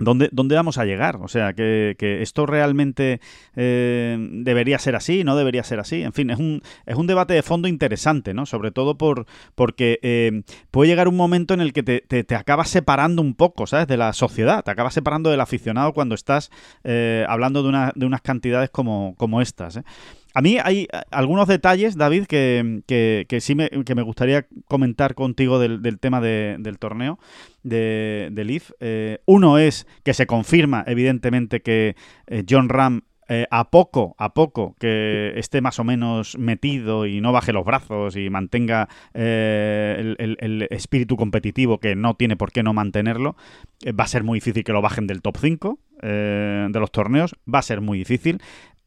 ¿Dónde, ¿Dónde vamos a llegar? O sea, que, que esto realmente eh, debería ser así, no debería ser así. En fin, es un, es un debate de fondo interesante, ¿no? Sobre todo por, porque eh, puede llegar un momento en el que te, te, te acabas separando un poco, ¿sabes? De la sociedad, te acabas separando del aficionado cuando estás eh, hablando de, una, de unas cantidades como, como estas. A mí hay eh, algunos detalles, David, que, que, que sí me, que me gustaría comentar contigo del, del tema de- del torneo de, de Leaf. Eh, uno es que se confirma, evidentemente, que eh, John Ram a poco, a poco que esté más o menos metido y no baje los brazos y mantenga el, el- espíritu competitivo que no tiene por qué no mantenerlo, va a ser muy difícil que lo bajen del top 5 eh, de los torneos, va a ser muy difícil.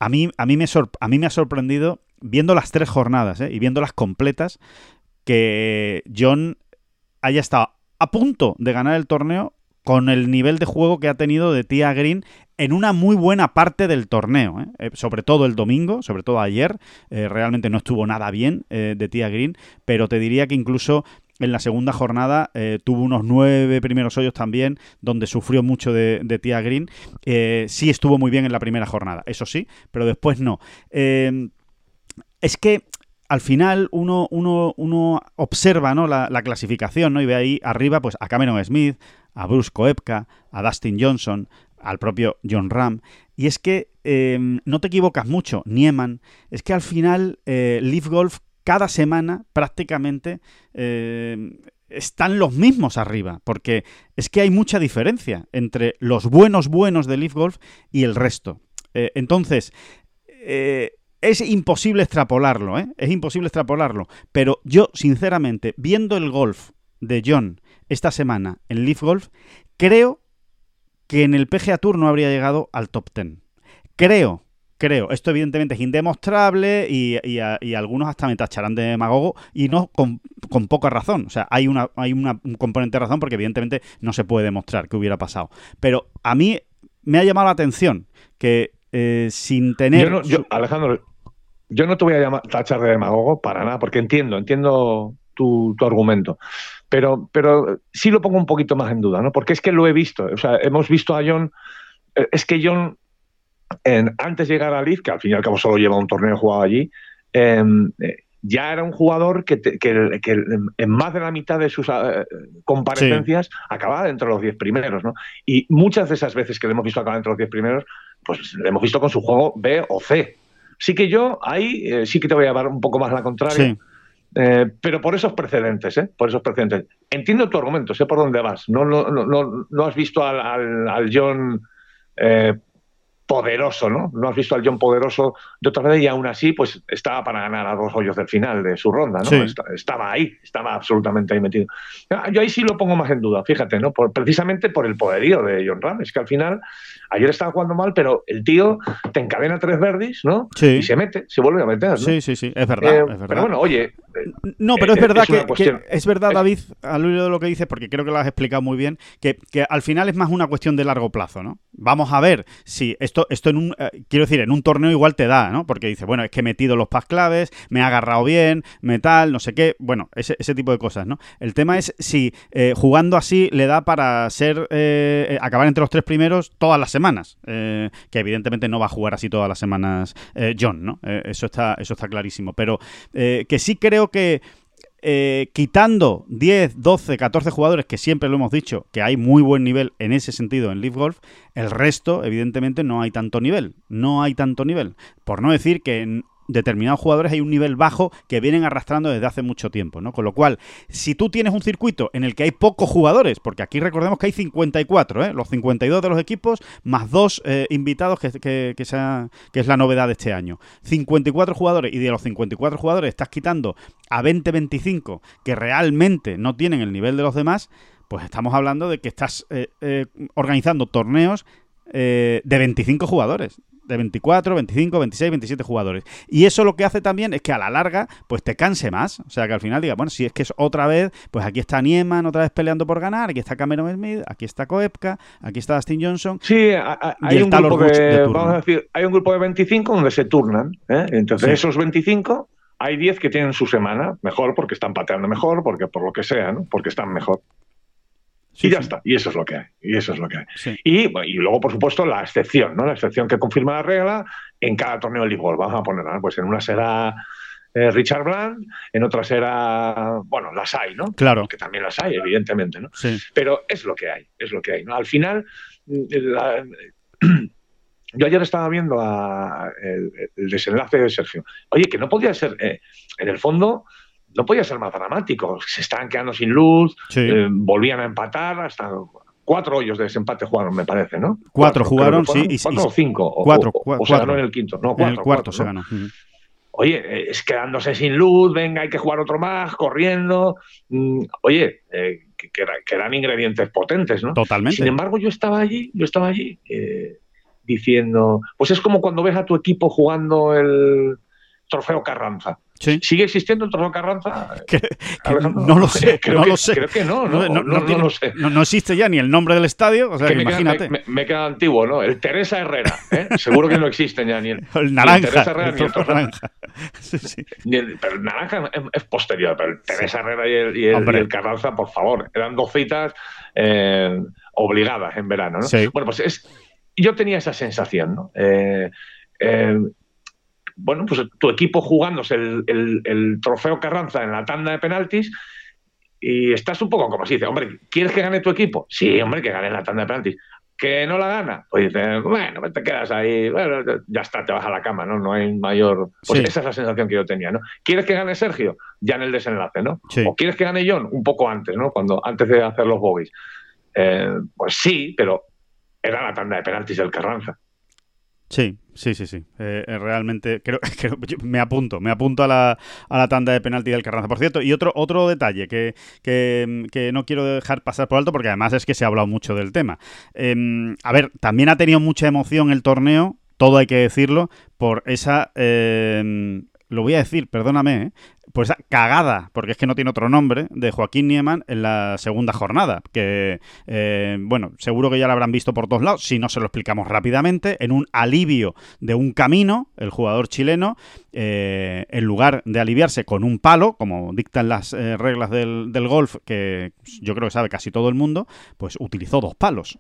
A mí, a mí, me, a mí me ha sorprendido, viendo las tres jornadas eh, y viéndolas completas, que John haya estado a punto de ganar el torneo con el nivel de juego que ha tenido de Tia Green en una muy buena parte del torneo, ¿eh? Eh, sobre todo el domingo, sobre todo ayer, eh, realmente no estuvo nada bien de Tia Green, pero te diría que incluso en la segunda jornada eh, tuvo unos nueve primeros hoyos también, donde sufrió mucho de, Tia Green. Eh, sí estuvo muy bien en la primera jornada, eso sí, pero después no. Eh, es que al final uno, uno, uno observa ¿no? la, la clasificación ¿no? y ve ahí arriba pues, a Cameron Smith, a Bruce Koepka, a Dustin Johnson, al propio John Ram. Y es que eh, no te equivocas mucho, Nieman. Es que al final eh, Leaf Golf cada semana prácticamente eh, están los mismos arriba, porque es que hay mucha diferencia entre los buenos buenos de Leaf Golf y el resto. Eh, entonces, eh, es imposible extrapolarlo. Es imposible extrapolarlo. Pero yo, sinceramente, viendo el golf de John esta semana en Leaf Golf, creo que en el PGA Tour no habría llegado al top 10. Creo, creo. Esto evidentemente es indemostrable y, y a- y algunos hasta me tacharán de demagogo y no con, con poca razón. O sea, hay, una, hay una- un componente de razón porque evidentemente no se puede demostrar que hubiera pasado. Pero a mí me ha llamado la atención que eh, sin tener... Yo no- yo- su- Alejandro, yo no te voy a llamar, tachar de demagogo para nada, porque entiendo, entiendo tu, tu, argumento. Pero, pero sí lo pongo un poquito más en duda, ¿no? Porque es que lo he visto. O sea, hemos visto a John. eh, Es que John, en- antes de llegar a Leeds, que al fin y al cabo solo lleva un torneo jugado allí, eh, eh, ya era un jugador que, te- que- que en más de la mitad de sus eh, comparecencias acababa entre los 10 primeros, ¿no? Y muchas de esas veces que le hemos visto acabar entre los 10 primeros, pues le hemos visto con su juego B o C. Sí que yo ahí eh, sí que te voy a llevar un poco más la contraria. Sí. Eh, pero por esos precedentes, ¿eh? Por esos precedentes. Entiendo tu argumento, sé por dónde vas. No, no, no, no, no has visto al, al, al John eh, poderoso, ¿no? No has visto al John poderoso de otra vez y aún así, pues estaba para ganar a dos hoyos del final de su ronda, ¿no? Sí. Estaba ahí, estaba absolutamente ahí metido. Ah, Yo ahí sí lo pongo más en duda, fíjate, ¿no? Por- precisamente por el poderío de John Ram. Es que al final, ayer estaba jugando mal, pero el tío te encadena tres verdis, ¿no? Sí. Y se mete, se vuelve a meter, ¿no? Sí, sí, sí, es verdad. Eh, es verdad. pero bueno, oye, No, pero es Eh, verdad es una que, es verdad, David, al hilo de lo que dices, porque creo que lo has explicado muy bien, que, que al final es más una cuestión de largo plazo, ¿no? Vamos a ver si esto, esto en un, eh, quiero decir, en un torneo igual te da, ¿no? Porque dice, bueno, es que he metido los pas claves, me ha agarrado bien, me tal, no sé qué, bueno, ese, ese tipo de cosas, ¿no? El tema es si eh, jugando así le da para ser, eh, eh, acabar entre los tres primeros todas las semanas, eh, que evidentemente no va a jugar así todas las semanas eh, John, ¿no? Eh, eso está, eso está clarísimo, pero eh, que sí creo que eh, quitando 10, 12, 14 jugadores, que siempre lo hemos dicho, que hay muy buen nivel en ese sentido en Leaf Golf, el resto, evidentemente, no hay tanto nivel. No hay tanto nivel. Por no decir que en determinados jugadores hay un nivel bajo que vienen arrastrando desde hace mucho tiempo, ¿no? Con lo cual, si tú tienes un circuito en el que hay pocos jugadores, porque aquí recordemos que hay 54, ¿eh? los 52 de los equipos, más dos eh, invitados, que, que, que, sea- que es la novedad de este año. 54 jugadores, y de los 54 jugadores estás quitando a 20-25 que realmente no tienen el nivel de los demás, pues estamos hablando de que estás eh, eh, organizando torneos eh, de 25 jugadores. De 24, 25, 26, 27 jugadores. Y eso lo que hace también es que a la larga, pues te canse más. O sea, que al final diga, bueno, si es que es otra vez, pues aquí está Nieman otra vez peleando por ganar, aquí está Cameron Smith, aquí está Koepka, aquí está Dustin Johnson. Sí, hay un, grupo de vamos a decir, hay un grupo de 25 donde se turnan. ¿eh? Entonces, Sí. esos 25, hay 10 que tienen su semana mejor porque están pateando mejor, porque por lo que sea, ¿no? porque están mejor. Sí, y ya sí. está. Y eso es lo que hay. Y eso es lo que hay. Sí. Y, y luego, por supuesto, la excepción, ¿no? La excepción que confirma la regla en cada torneo de League. Vamos a poner, ¿no? pues en una será eh, Richard Bland, en otra será, bueno, las hay, ¿no? Claro. Que también las hay, evidentemente, ¿no? Sí. Pero es lo que hay, es lo que hay. ¿no? Al final, mm, la- yo ayer estaba viendo a- el, el desenlace de Sergio. Oye, que no podía ser, eh, en el fondo, no podía ser más dramático. Se estaban quedando sin luz, Sí. eh, volvían a empatar, hasta cuatro hoyos de desempate jugaron, me parece, ¿no? Cuatro jugaron, sí, y- Cuatro y- o cinco. cuatro, o, o se ganó cuatro. en el quinto. No, en cuatro, el cuarto se. Oye, es quedándose sin luz, venga, hay que jugar otro más, corriendo. Mm, Oye, eh, que eran ingredientes potentes, ¿no? Totalmente. Sin embargo, yo estaba allí, yo estaba allí eh, diciendo, pues es como cuando ves a tu equipo jugando el trofeo Carranza. Sí. ¿Sigue existiendo el trofeo Carranza? Que- que Alejandro? no lo sé, creo no que, lo sé. Creo que no, no, no, no tiene- lo sé. no- existe ya ni el nombre del estadio, o sea, Que que me, queda, imagínate. me, me- me queda antiguo, ¿no? El Teresa Herrera, ¿eh? Seguro que no existen ya ni el, el ni el naranja. Teresa Herrera el ni el naranja. Sí, sí. Ni el- pero el naranja es, es posterior, pero el Teresa Herrera y el, y el Carranza, por favor, eran dos citas eh, obligadas en verano. ¿no? Sí. Bueno, pues es, yo tenía esa sensación, ¿no? Eh, eh, bueno, pues tu equipo jugándose el, el- el trofeo Carranza en la tanda de penaltis y estás un poco como si dice, hombre, ¿quieres que gane tu equipo? Sí, hombre, que gane en la tanda de penaltis. ¿Que no la gana? Pues dices, bueno, te quedas ahí, bueno, ya está, te vas a la cama, ¿no? No hay mayor... Pues Sí. esa es la sensación que yo tenía, ¿no? ¿Quieres que gane Sergio? Ya en el desenlace, ¿no? Sí. ¿O quieres que gane John? Un poco antes, ¿no? Cuando, antes de hacer los bogies. Eh, pues sí, pero era la tanda de penaltis del Carranza. Sí, sí, sí, sí. Eh, eh, realmente creo, creo- me apunto, me apunto a la, a la tanda de penalti del Carranza. Por cierto, y otro, otro detalle que, que, no quiero dejar pasar por alto, porque además es que se ha hablado mucho del tema. Eh, a ver, también ha tenido mucha emoción el torneo, todo hay que decirlo, por esa... eh, lo voy a decir, perdóname, ¿eh? pues cagada, porque es que no tiene otro nombre, de Joaquín Nieman en la segunda jornada, que, eh, bueno, seguro que ya lo habrán visto por todos lados, si no se lo explicamos rápidamente, en un alivio de un camino, el jugador chileno, eh, en lugar de aliviarse con un palo, como dictan las eh, reglas del, del, golf, que yo creo que sabe casi todo el mundo, pues utilizó dos palos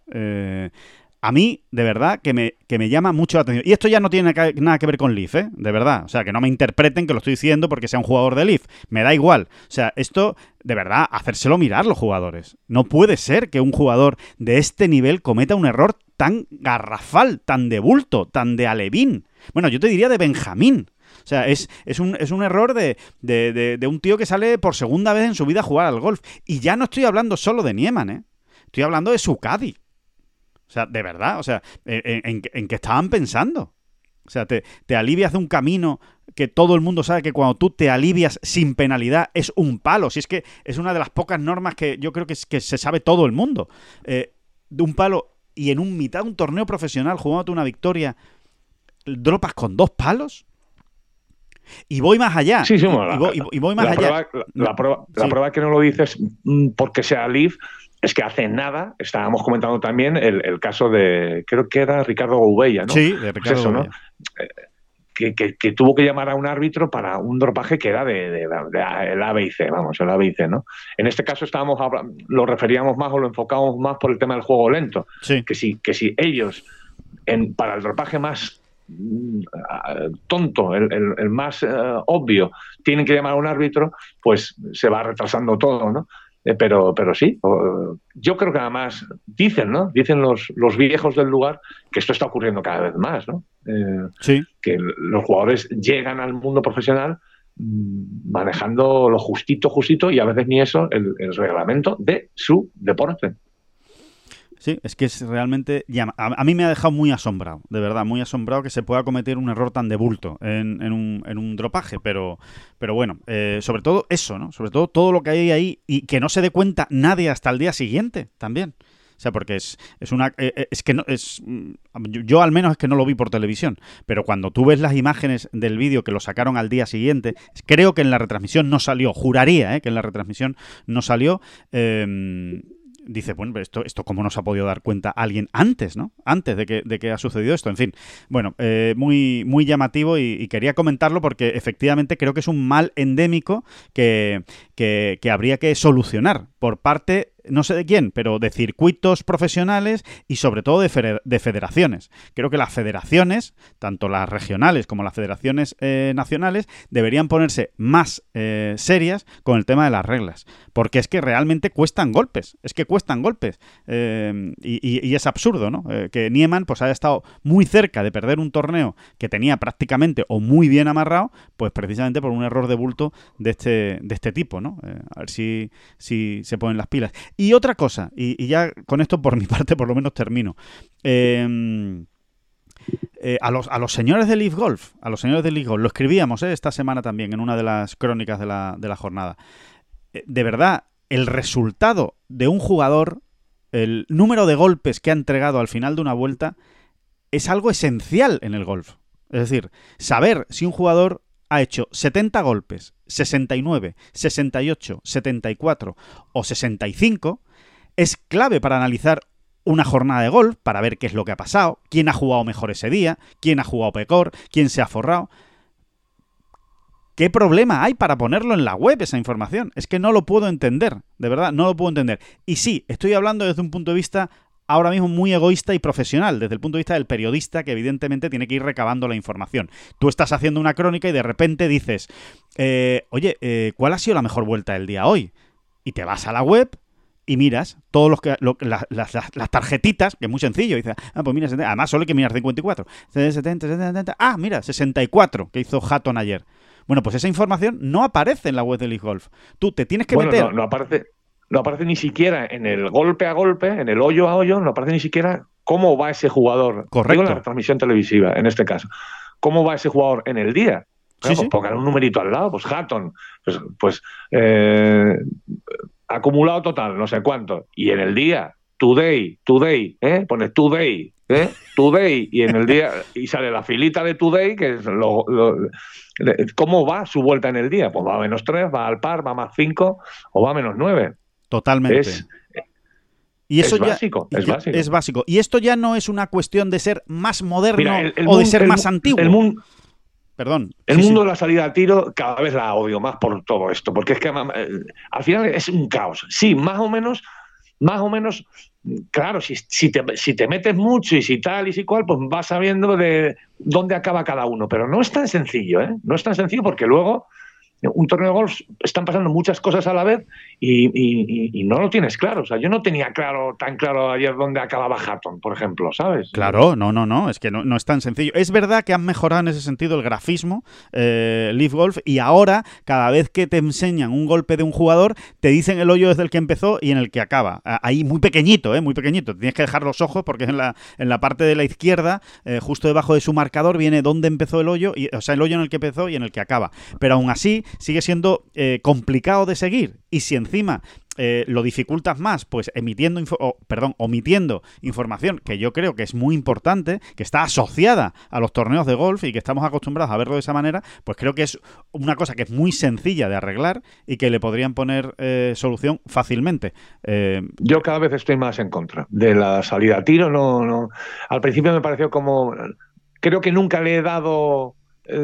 a mí, de verdad, que me, que me llama mucho la atención. Y esto ya no tiene nada que ver con Leaf, ¿eh? De verdad. O sea, que no me interpreten que lo estoy diciendo porque sea un jugador de Leaf. Me da igual. O sea, esto, de verdad, hacérselo mirar los jugadores. No puede ser que un jugador de este nivel cometa un error tan garrafal, tan de bulto, tan de alevín. Bueno, yo te diría de Benjamín. O sea, es, es, un, es un error de, de, de, un tío que sale por segunda vez en su vida a jugar al golf. Y ya no estoy hablando solo de Nieman, ¿eh? Estoy hablando de Sukadi. O sea, de verdad, o sea, ¿en, en, qué estaban pensando? O sea, te, alivias de un camino que todo el mundo sabe que cuando tú te alivias sin penalidad es un palo. Si es que es una de las pocas normas que yo creo que, que se sabe todo el mundo. Eh, de un palo y en un mitad de un torneo profesional jugándote una victoria, dropas con dos palos. Y voy más allá. Sí, sí, y, voy, más allá. la, prueba, la prueba que no lo dices mm, porque sea Liv es que hace nada estábamos comentando también el, caso de, creo que era Ricardo Goubella, ¿no? Sí, de pues Ricardo ¿no? Eh, que, tuvo que llamar a un árbitro para un dropaje que era de, de, el A, B y C, vamos, el A, B y C, ¿no? En este caso estábamos lo referíamos más o lo enfocamos más por el tema del juego lento. Sí. Que si, que si ellos, en, para el dropaje más mm, tonto, el, más eh, obvio, tienen que llamar a un árbitro, pues se va retrasando todo, ¿no? Eh, pero, pero sí, yo creo que además dicen, ¿no? Dicen los, los viejos del lugar que esto está ocurriendo cada vez más, ¿no? Eh, sí. Que los jugadores llegan al mundo profesional mm, manejando lo justito, justito y a veces ni eso, el reglamento de su deporte. Sí, es que es realmente. a, mí me ha dejado muy asombrado, de verdad, muy asombrado que se pueda cometer un error tan de bulto en, un, en un, dropaje. Pero, pero bueno, eh, sobre todo eso, ¿no? Sobre todo todo lo que hay ahí y que no se dé cuenta nadie hasta el día siguiente también. O sea, porque es, es una. Eh, eh, es que no. Es, mm, yo, al menos es que no lo vi por televisión. Pero cuando tú ves las imágenes del vídeo que lo sacaron al día siguiente, creo que en la retransmisión no salió. Juraría que en la retransmisión no salió. Eh, dice, bueno, esto, esto cómo nos ha podido dar cuenta alguien antes, ¿no? Antes de que, de que ha sucedido esto. En fin, bueno, eh, muy, muy llamativo y, quería comentarlo porque efectivamente creo que es un mal endémico que, que, habría que solucionar por parte no sé de quién, pero de circuitos profesionales y sobre todo de, federaciones. Creo que las federaciones, tanto las regionales como las federaciones eh, nacionales, deberían ponerse más eh, serias con el tema de las reglas. Porque es que realmente cuestan golpes, es que cuestan golpes. Eh, y, es absurdo, ¿no? que Nieman pues haya estado muy cerca de perder un torneo que tenía prácticamente o muy bien amarrado, pues precisamente por un error de bulto de este, de este tipo. A ver si, si se ponen las pilas. Y otra cosa, y, ya con esto por mi parte por lo menos termino. Em, eh, a, los, a los señores de Leaf Golf, a los señores de Leaf Golf, lo escribíamos eh, esta semana también en una de las crónicas de la, de la jornada. Eh, de verdad, el resultado de un jugador, el número de golpes que ha entregado al final de una vuelta, es algo esencial en el golf. Es decir, saber si un jugador ha hecho 70 golpes, 69, 68, 74 o 65, es clave para analizar una jornada de golf, para ver qué es lo que ha pasado, quién ha jugado mejor ese día, quién ha jugado peor, quién se ha forrado. ¿Qué problema hay para ponerlo en la web esa información? Es que no lo puedo entender, de verdad, no lo puedo entender. Y sí, estoy hablando desde un punto de vista ahora mismo muy egoísta y profesional, desde el punto de vista del periodista que evidentemente tiene que ir recabando la información. Tú estás haciendo una crónica y de repente dices, eh, oye, eh, ¿cuál ha sido la mejor vuelta del día hoy? Y te vas a la web y miras todos los que las, tarjetitas, que es muy sencillo, dices, ah, pues mira, además solo hay que mirar 54, 70, 70, ah, mira, 64 que hizo Hatton ayer. Bueno, pues esa información no aparece en la web de League Golf. Tú te tienes que meter. No, no aparece no aparece ni siquiera en el golpe a golpe, en el hoyo a hoyo, no aparece ni siquiera cómo va ese jugador. Correcto. en la transmisión televisiva, en este caso. ¿Cómo va ese jugador en el día? pues pongan un numerito al lado, pues Hatton, pues, pues eh, acumulado total, no sé cuánto. Y en el día, today, today, ¿eh? pone today, ¿eh? today, y en el día, y sale la filita de today, que es lo, ¿cómo va su vuelta en el día? Pues va a menos 3, va al par, va a más 5 o va a menos 9. Totalmente. Es, y eso es ya, básico, es básico. Es básico. Y esto ya no es una cuestión de ser más moderno Mira, el- el o de ser el más antiguo. El, mun- Perdón. el Sí, sí. mundo de la salida a tiro cada vez la odio más por todo esto, porque es que al final es un caos. Sí, más o menos, más o menos, claro, si, si, te, si te metes mucho y si tal y si cual, pues vas sabiendo de dónde acaba cada uno. Pero no es tan sencillo, ¿eh? No es tan sencillo porque luego un torneo de golf están pasando muchas cosas a la vez y, y- y- no lo tienes claro. O sea, yo no tenía claro tan claro ayer dónde acababa Hatton, por ejemplo, ¿sabes? Claro, no, no, no, es que no, no es tan sencillo. Es verdad que han mejorado en ese sentido el grafismo, eh, Leaf Golf, y ahora, cada vez que te enseñan un golpe de un jugador, te dicen el hoyo desde el que empezó y en el que acaba. Ah, Ahí muy pequeñito, eh, muy pequeñito. Tienes que dejar los ojos porque en la, en la parte de la izquierda, eh, justo debajo de su marcador, viene dónde empezó el hoyo, y, o sea, el hoyo en el que empezó y en el que acaba. Pero aún así, sigue siendo eh, complicado de seguir. Y si encima eh, lo dificultas más, pues emitiendo, o, perdón, omitiendo información que yo creo que es muy importante, que está asociada a los torneos de golf y que estamos acostumbrados a verlo de esa manera, pues creo que es una cosa que es muy sencilla de arreglar y que le podrían poner eh, solución fácilmente. Eh, Yo cada vez estoy más en contra de la salida a tiro. No, no. Al principio me pareció como. Creo que nunca le he dado eh,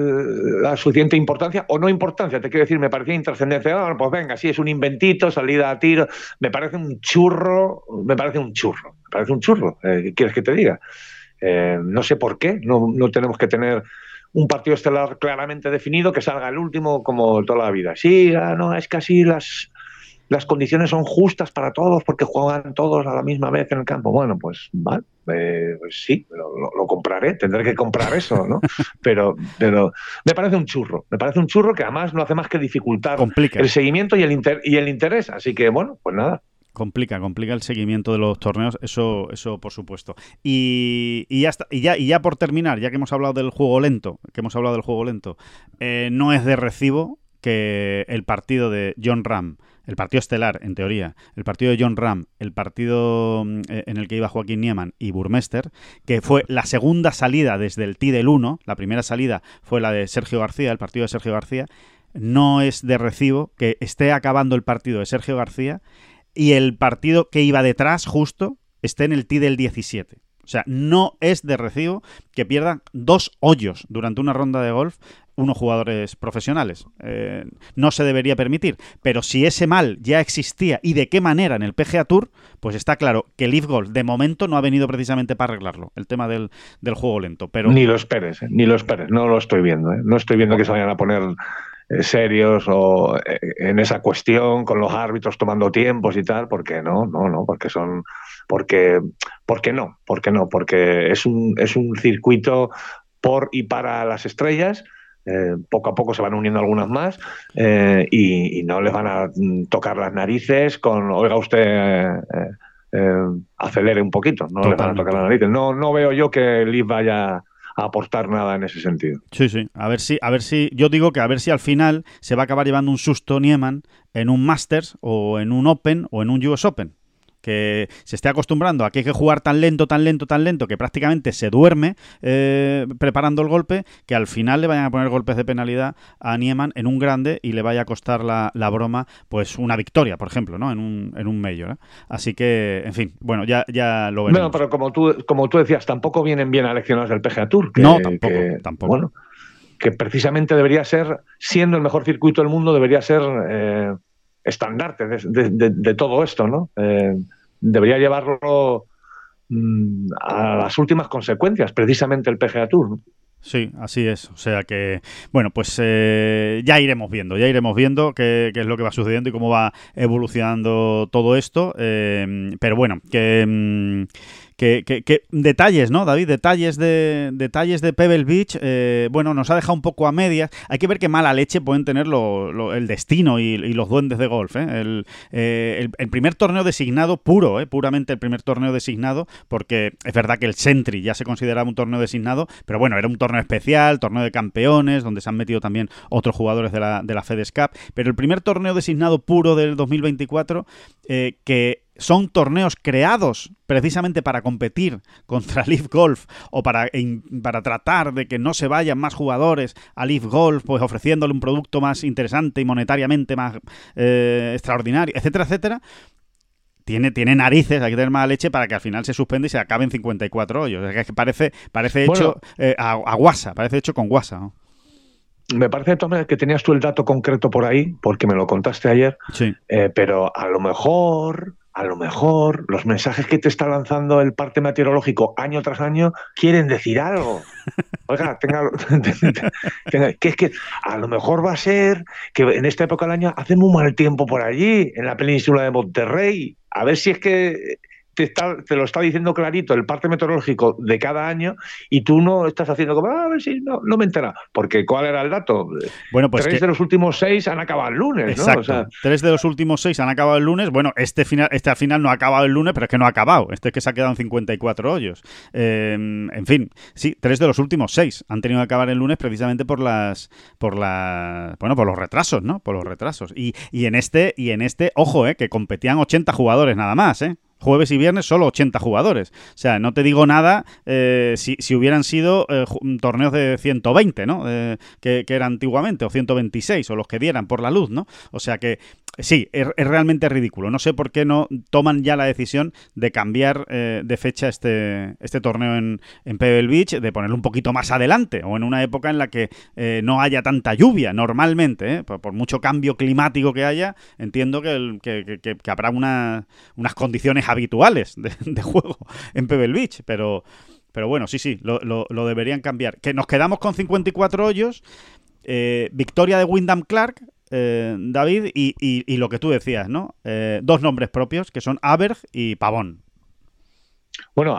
la suficiente importancia, o no importancia, te quiero decir, me parecía intrascendencia. Pues venga, sí, es un inventito, salida a tiro. Me parece un churro, me parece un churro, me parece un churro. Eh, ¿Qué quieres que te diga? Eh, no sé por qué, no, no tenemos que tener un partido estelar claramente definido que salga el último como toda la vida. Sí, no, es que así las, las condiciones son justas para todos porque juegan todos a la misma vez en el campo. Bueno, pues vale, eh, pues sí, lo, compraré, tendré que comprar eso, ¿no? Pero, pero me parece un churro, me parece un churro que además no hace más que dificultar complica. el seguimiento y el, inter- y el interés. Así que, bueno, pues nada. Complica, complica el seguimiento de los torneos, eso, eso por supuesto. Y, y ya está, y ya, y ya por terminar, ya que hemos hablado del juego lento, que hemos hablado del juego lento, eh, no es de recibo que el partido de John Ram, el partido estelar, en teoría, el partido de John Ram, el partido mm, eh, en el que iba Joaquín Nieman y Burmester, que fue la segunda salida desde el T del 1, la primera salida fue la de Sergio García, el partido de Sergio García, no es de recibo que esté acabando el partido de Sergio García y el partido que iba detrás justo esté en el T del 17. O sea, no es de recibo que pierdan dos hoyos durante una ronda de golf unos jugadores profesionales. Eh, no se debería permitir. Pero si ese mal ya existía y de qué manera en el PGA Tour, pues está claro que Leaf Golf de momento no ha venido precisamente para arreglarlo, el tema del, del juego lento. Pero Ni lo esperes, ¿eh? ni lo esperes. No lo estoy viendo. ¿eh? No estoy viendo que se vayan a poner eh, serios o eh, en esa cuestión con los árbitros tomando tiempos y tal, porque no, no, no, porque son, porque, porque no, porque no, porque es un, es un circuito por y para las estrellas. eh, poco a poco se van uniendo algunas más eh, y, y no les van a mm, tocar las narices con, oiga usted, eh, acelere un poquito, no les van a tocar las narices. No, no veo yo que Liv vaya a aportar nada en ese sentido. Sí, sí. A ver si, a ver si, yo digo que a ver si al final se va a acabar llevando un susto Nieman en un Masters o en un Open o en un US Open. Que se esté acostumbrando a que hay que jugar tan lento, tan lento, tan lento, que prácticamente se duerme eh, preparando el golpe, que al final le vayan a poner golpes de penalidad a Nieman en un grande y le vaya a costar la, la broma, pues una victoria, por ejemplo, ¿no? En un, en un mayor. ¿eh? Así que, en fin, bueno, ya, ya lo veremos. Bueno, pero como tú, como tú decías, tampoco vienen bien aleccionados del PGA Tour. que- No, tampoco, que, tampoco. Bueno, que precisamente debería ser, siendo el mejor circuito del mundo, debería ser eh, estandarte de, todo esto, ¿no? Eh, debería llevarlo mm, a las últimas consecuencias, precisamente el PGA Tour. ¿no? Sí, así es. O sea que, bueno, pues eh, ya iremos viendo, ya iremos viendo qué, qué es lo que va sucediendo y cómo va evolucionando todo esto. eh, pero bueno, que, mm, que, que- que detalles, ¿no, David? Detalles de detalles de Pebble Beach. eh, bueno, nos ha dejado un poco a medias. Hay que ver qué mala leche pueden tener lo- el destino y, los duendes de golf. ¿eh? El, eh, el- primer torneo designado puro, puramente el primer torneo designado, porque es verdad que el Sentry ya se consideraba un torneo designado, pero bueno, era un torneo especial, torneo de campeones, donde se han metido también otros jugadores de la, de la FedEx Cup, pero el primer torneo designado puro del 2024, eh, que son torneos creados precisamente para competir contra Leaf Golf o para, para tratar de que no se vayan más jugadores a Leaf Golf, pues ofreciéndole un producto más interesante y monetariamente más eh, extraordinario, etcétera, etcétera, tiene, tiene, narices, hay que tener más leche para que al final se suspenda y se acabe en 54 hoyos. Que parece, parece hecho eh, a, a, guasa, parece hecho con guasa. ¿no? Me parece entonces que tenías tú el dato concreto por ahí, porque me lo contaste ayer, sí. eh, pero a lo mejor a lo mejor los mensajes que te está lanzando el parte meteorológico año tras año quieren decir algo. Oiga, tenga, tenga, que es que a lo mejor va a ser que en esta época del año hace muy mal tiempo por allí, en la península de Monterrey. A ver si es que te, está, te, lo está diciendo clarito el parte meteorológico de cada año y tú no estás haciendo como, ah, a ver si no, no me entera. Porque ¿cuál era el dato? Bueno, pues Tres que... de los últimos seis han acabado el lunes, Exacto. ¿no? O sea... Tres de los últimos seis han acabado el lunes. Bueno, este final, este al final no ha acabado el lunes, pero es que no ha acabado. Este es que se ha quedado en 54 hoyos. Eh, en fin, sí, tres de los últimos seis han tenido que acabar el lunes precisamente por las, por las, bueno, por los retrasos, ¿no? Por los retrasos. Y, y en este, y en este, ojo, eh, que competían 80 jugadores nada más, ¿eh? Jueves y viernes solo 80 jugadores. O sea, no te digo nada eh, si, si, hubieran sido eh, torneos de 120, ¿no? Eh, que, que, era antiguamente, o 126, o los que dieran por la luz, ¿no? O sea que sí, es, realmente ridículo. No sé por qué no toman ya la decisión de cambiar eh, de fecha este, este torneo en, en, Pebble Beach, de ponerlo un poquito más adelante o en una época en la que eh, no haya tanta lluvia normalmente. ¿eh? Por, mucho cambio climático que haya, entiendo que, que, habrá una, unas condiciones habituales de, juego en Pebble Beach, pero... Pero bueno, sí, sí, lo, lo, deberían cambiar. Que nos quedamos con 54 hoyos. Victoria de Wyndham Clark, eh, David, y, y, y, lo que tú decías, ¿no? Eh, dos nombres propios, que son Aberg y Pavón. Bueno,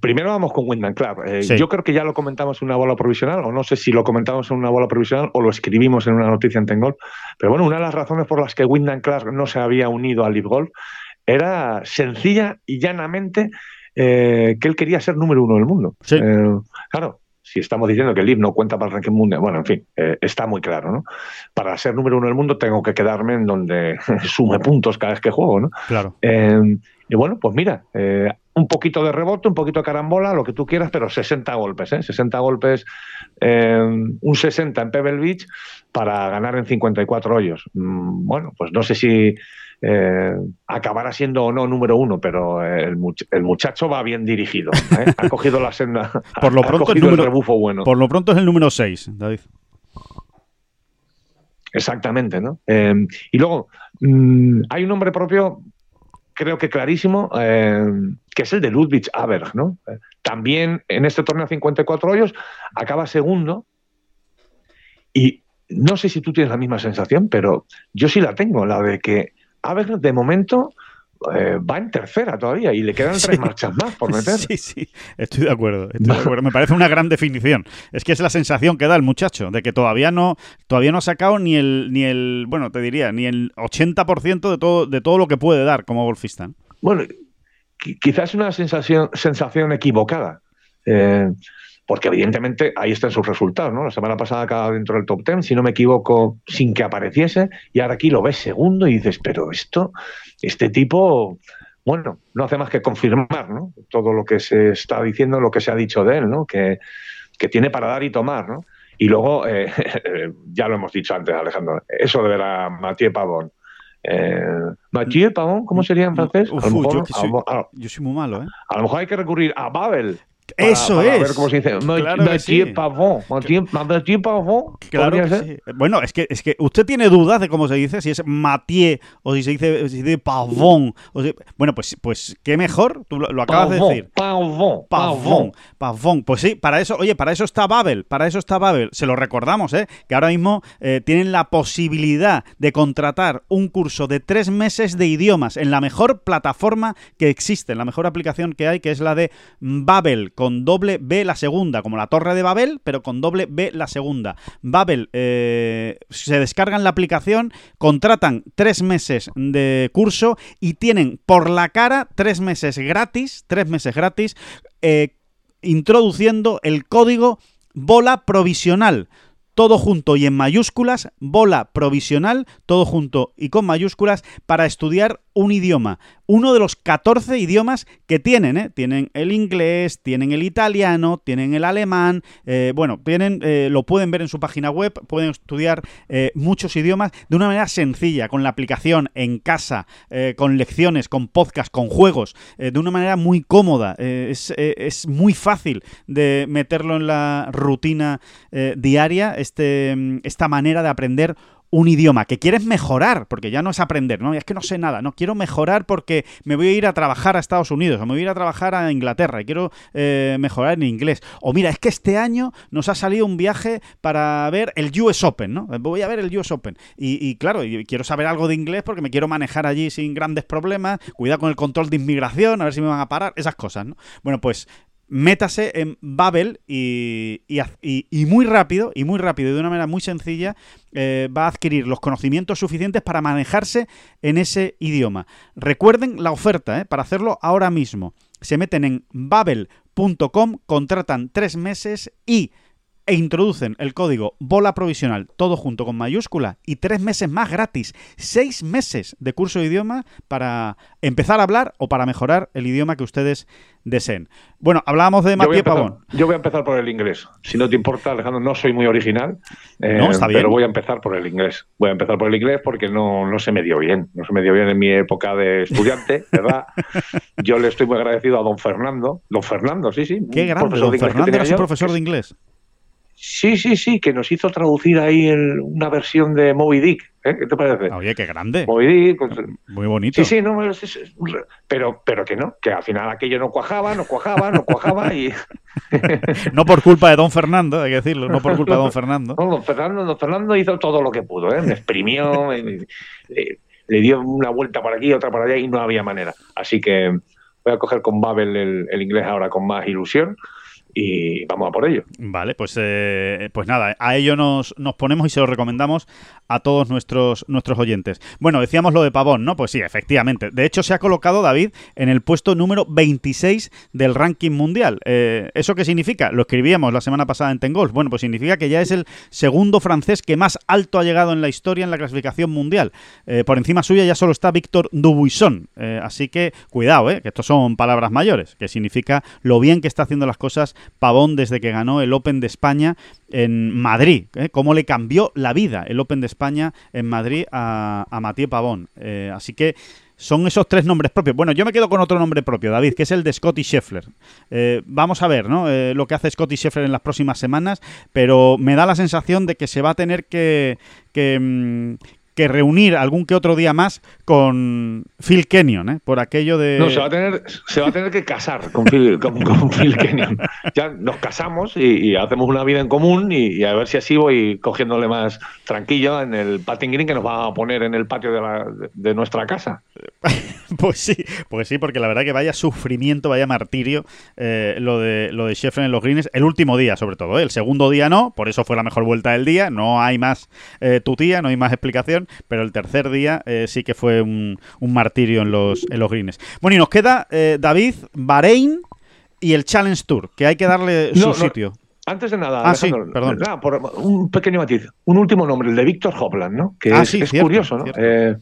primero vamos con Wyndham Clark. Eh, sí. Yo creo que ya lo comentamos en una bola provisional, o no sé si lo comentamos en una bola provisional o lo escribimos en una noticia en Tengol. Pero bueno, una de las razones por las que Wyndham Clark no se había unido al Live Golf era sencilla y llanamente eh, que él quería ser número uno del mundo. Sí. Eh, claro, si estamos diciendo que el LIV no cuenta para el ranking mundial, bueno, en fin, eh, está muy claro, ¿no? Para ser número uno del mundo tengo que quedarme en donde sume puntos cada vez que juego, ¿no? Claro. Eh, y bueno, pues mira, eh, un poquito de rebote, un poquito de carambola, lo que tú quieras, pero 60 golpes, ¿eh? 60 golpes, un 60 en Pebble Beach para ganar en 54 hoyos. Mm, bueno, pues no sé si eh, acabará siendo o no número uno, pero el, much el muchacho va bien dirigido. ¿eh? Ha cogido la senda. por lo pronto, el, número, el rebufo bueno. Por lo pronto es el número 6, David. Exactamente, ¿no? Eh, y luego, mmm, hay un nombre propio, creo que clarísimo, eh, que es el de Ludwig Aberg, ¿no? También en este torneo 54 hoyos acaba segundo y no sé si tú tienes la misma sensación, pero yo sí la tengo, la de que Aberg de momento eh, va en tercera todavía y le quedan tres marchas más por meter. Sí, sí, estoy de acuerdo, estoy de acuerdo. Me parece una gran definición. Es que es la sensación que da el muchacho, de que todavía no, todavía no ha sacado ni el, ni el, bueno, te diría, ni el 80% de todo, de todo lo que puede dar como golfista. Bueno, quizás una sensación, sensación equivocada. Eh, porque evidentemente ahí están sus resultados, ¿no? La semana pasada acaba dentro del top 10, si no me equivoco, sin que apareciese, y ahora aquí lo ves segundo y dices, pero esto, este tipo, bueno, no hace más que confirmar, ¿no? Todo lo que se está diciendo, lo que se ha dicho de él, ¿no? Que, que tiene para dar y tomar, ¿no? Y luego, eh, ya lo hemos dicho antes, Alejandro, eso de ver a Mathieu Pavón. Eh, Mathieu Pavón, ¿cómo sería en francés? Uf, a lo mejor, yo, soy, a, yo, soy, muy malo, ¿eh? A lo mejor hay que recurrir a Babel. Para, Eso para es. ver cómo se dice. Claro Mathieu sí. Pavón. Mathieu, Pavón. Claro que sí. Bueno, es que, es que usted tiene dudas de cómo se dice, si es Mathieu o si se dice, si se dice Pavón. Si... Bueno, pues, pues qué mejor, tú lo, lo acabas Pavón, de decir. Pavón, Pavón, Pavón. Pues sí, para eso, oye, para eso está Babel, para eso está Babel. Se lo recordamos, ¿eh? Que ahora mismo eh, tienen la posibilidad de contratar un curso de tres meses de idiomas en la mejor plataforma que existe, en la mejor aplicación que hay, que es la de Babel, con doble B la segunda, como la torre de Babel, pero con doble B la segunda. Babel, eh, se descargan la aplicación, contratan tres meses de curso y tienen por la cara tres meses gratis, tres meses gratis, eh, introduciendo el código bola provisional todo junto y en mayúsculas, bola provisional, todo junto y con mayúsculas, para estudiar un idioma. Uno de los 14 idiomas que tienen, ¿eh? Tienen el inglés, tienen el italiano, tienen el alemán, eh, bueno, tienen, eh, lo pueden ver en su página web, pueden estudiar muchos idiomas de una manera sencilla, con la aplicación en casa, con lecciones, con podcast, con juegos, de una manera muy cómoda. Es, es, muy fácil de meterlo en la rutina diaria, este, esta manera de aprender un idioma que quieres mejorar, porque ya no es aprender, ¿no? Es que no sé nada, no quiero mejorar porque me voy a ir a trabajar a Estados Unidos o me voy a ir a trabajar a Inglaterra y quiero eh, mejorar en inglés. O mira, es que este año nos ha salido un viaje para ver el US Open, ¿no? Voy a ver el US Open. Y, claro, quiero saber algo de inglés porque me quiero manejar allí sin grandes problemas, cuidar con el control de inmigración, a ver si me van a parar, esas cosas, ¿no? Bueno, pues métase en Babel y, y, muy rápido, y muy rápido, y de una manera muy sencilla, eh, va a adquirir los conocimientos suficientes para manejarse en ese idioma. Recuerden la oferta, ¿eh? para hacerlo ahora mismo. Se meten en babel.com, contratan tres meses y e introducen el código bola provisional, todo junto con mayúscula, y tres meses más gratis, seis meses de curso de idioma para empezar a hablar o para mejorar el idioma que ustedes deseen. Bueno, hablábamos de Matías Pavón. Yo voy a empezar por el inglés. Si no te importa, Alejandro, no soy muy original, eh, pero voy a empezar por el inglés. Voy a empezar por el inglés porque no, no se me dio bien. No se me dio bien en mi época de estudiante, ¿verdad? yo le estoy muy agradecido a don Fernando. Don Fernando, sí, sí. Qué grande, don Fernando era su profesor de inglés. Sí, sí, sí, que nos hizo traducir ahí una versión de Moby Dick. ¿eh? ¿Qué te parece? Oye, qué grande. Moby Dick. Pues, Muy bonito. Sí, sí, no, pero, pero que no, que al final aquello no cuajaba, no cuajaba, no cuajaba y. no por culpa de don Fernando, hay que decirlo, no por culpa de don Fernando. No, don Fernando, don Fernando hizo todo lo que pudo, ¿eh? me exprimió, le, dio una vuelta para aquí, otra para allá y no había manera. Así que voy a coger con Babel el inglés ahora con más ilusión y vamos a por ello. Vale, pues, eh, pues nada, a ello nos, nos ponemos y se lo recomendamos a todos nuestros, nuestros oyentes. Bueno, decíamos lo de Pavón, ¿no? Pues sí, efectivamente. De hecho, se ha colocado David en el puesto número 26 del ranking mundial. Eh, ¿Eso qué significa? Lo escribíamos la semana pasada en Tengolf. Bueno, pues significa que ya es el segundo francés que más alto ha llegado en la historia en la clasificación mundial. Eh, por encima suya ya solo está Víctor Dubuisson. así que cuidado, ¿eh? que estos son palabras mayores, que significa lo bien que está haciendo las cosas Pavón desde que ganó el Open de España en Madrid. ¿eh? Cómo le cambió la vida el Open de España en Madrid a, a Matías Pavón. Eh, así que son esos tres nombres propios. Bueno, yo me quedo con otro nombre propio, David, que es el de Scotty Scheffler. Eh, vamos a ver ¿no? lo que hace Scotty Scheffler en las próximas semanas, pero me da la sensación de que se va a tener que, que, mm, que reunir algún que otro día más con Phil Kenyon, ¿eh? por aquello de... No, se va a tener, se va a tener que casar con Phil, con, Phil Kenyon. Ya nos casamos y, hacemos una vida en común y, a ver si así voy cogiéndole más tranquilo en el patting green que nos va a poner en el patio de, la, de nuestra casa. pues sí, pues sí, porque la verdad que vaya sufrimiento, vaya martirio eh, lo de lo de Sheffield en los greens, el último día sobre todo, ¿eh? el segundo día no, por eso fue la mejor vuelta del día, no hay más eh, tutía, no hay más explicación, pero el tercer día eh, sí que fue un, martirio en los, en los greens. Bueno, y nos queda eh, David, Bahrein y el Challenge Tour, que hay que darle su sitio. Antes de nada, ah, perdón. por un pequeño matiz, un último nombre, el de Víctor Hopland, ¿no? Que ah, es, curioso, ¿no? Eh,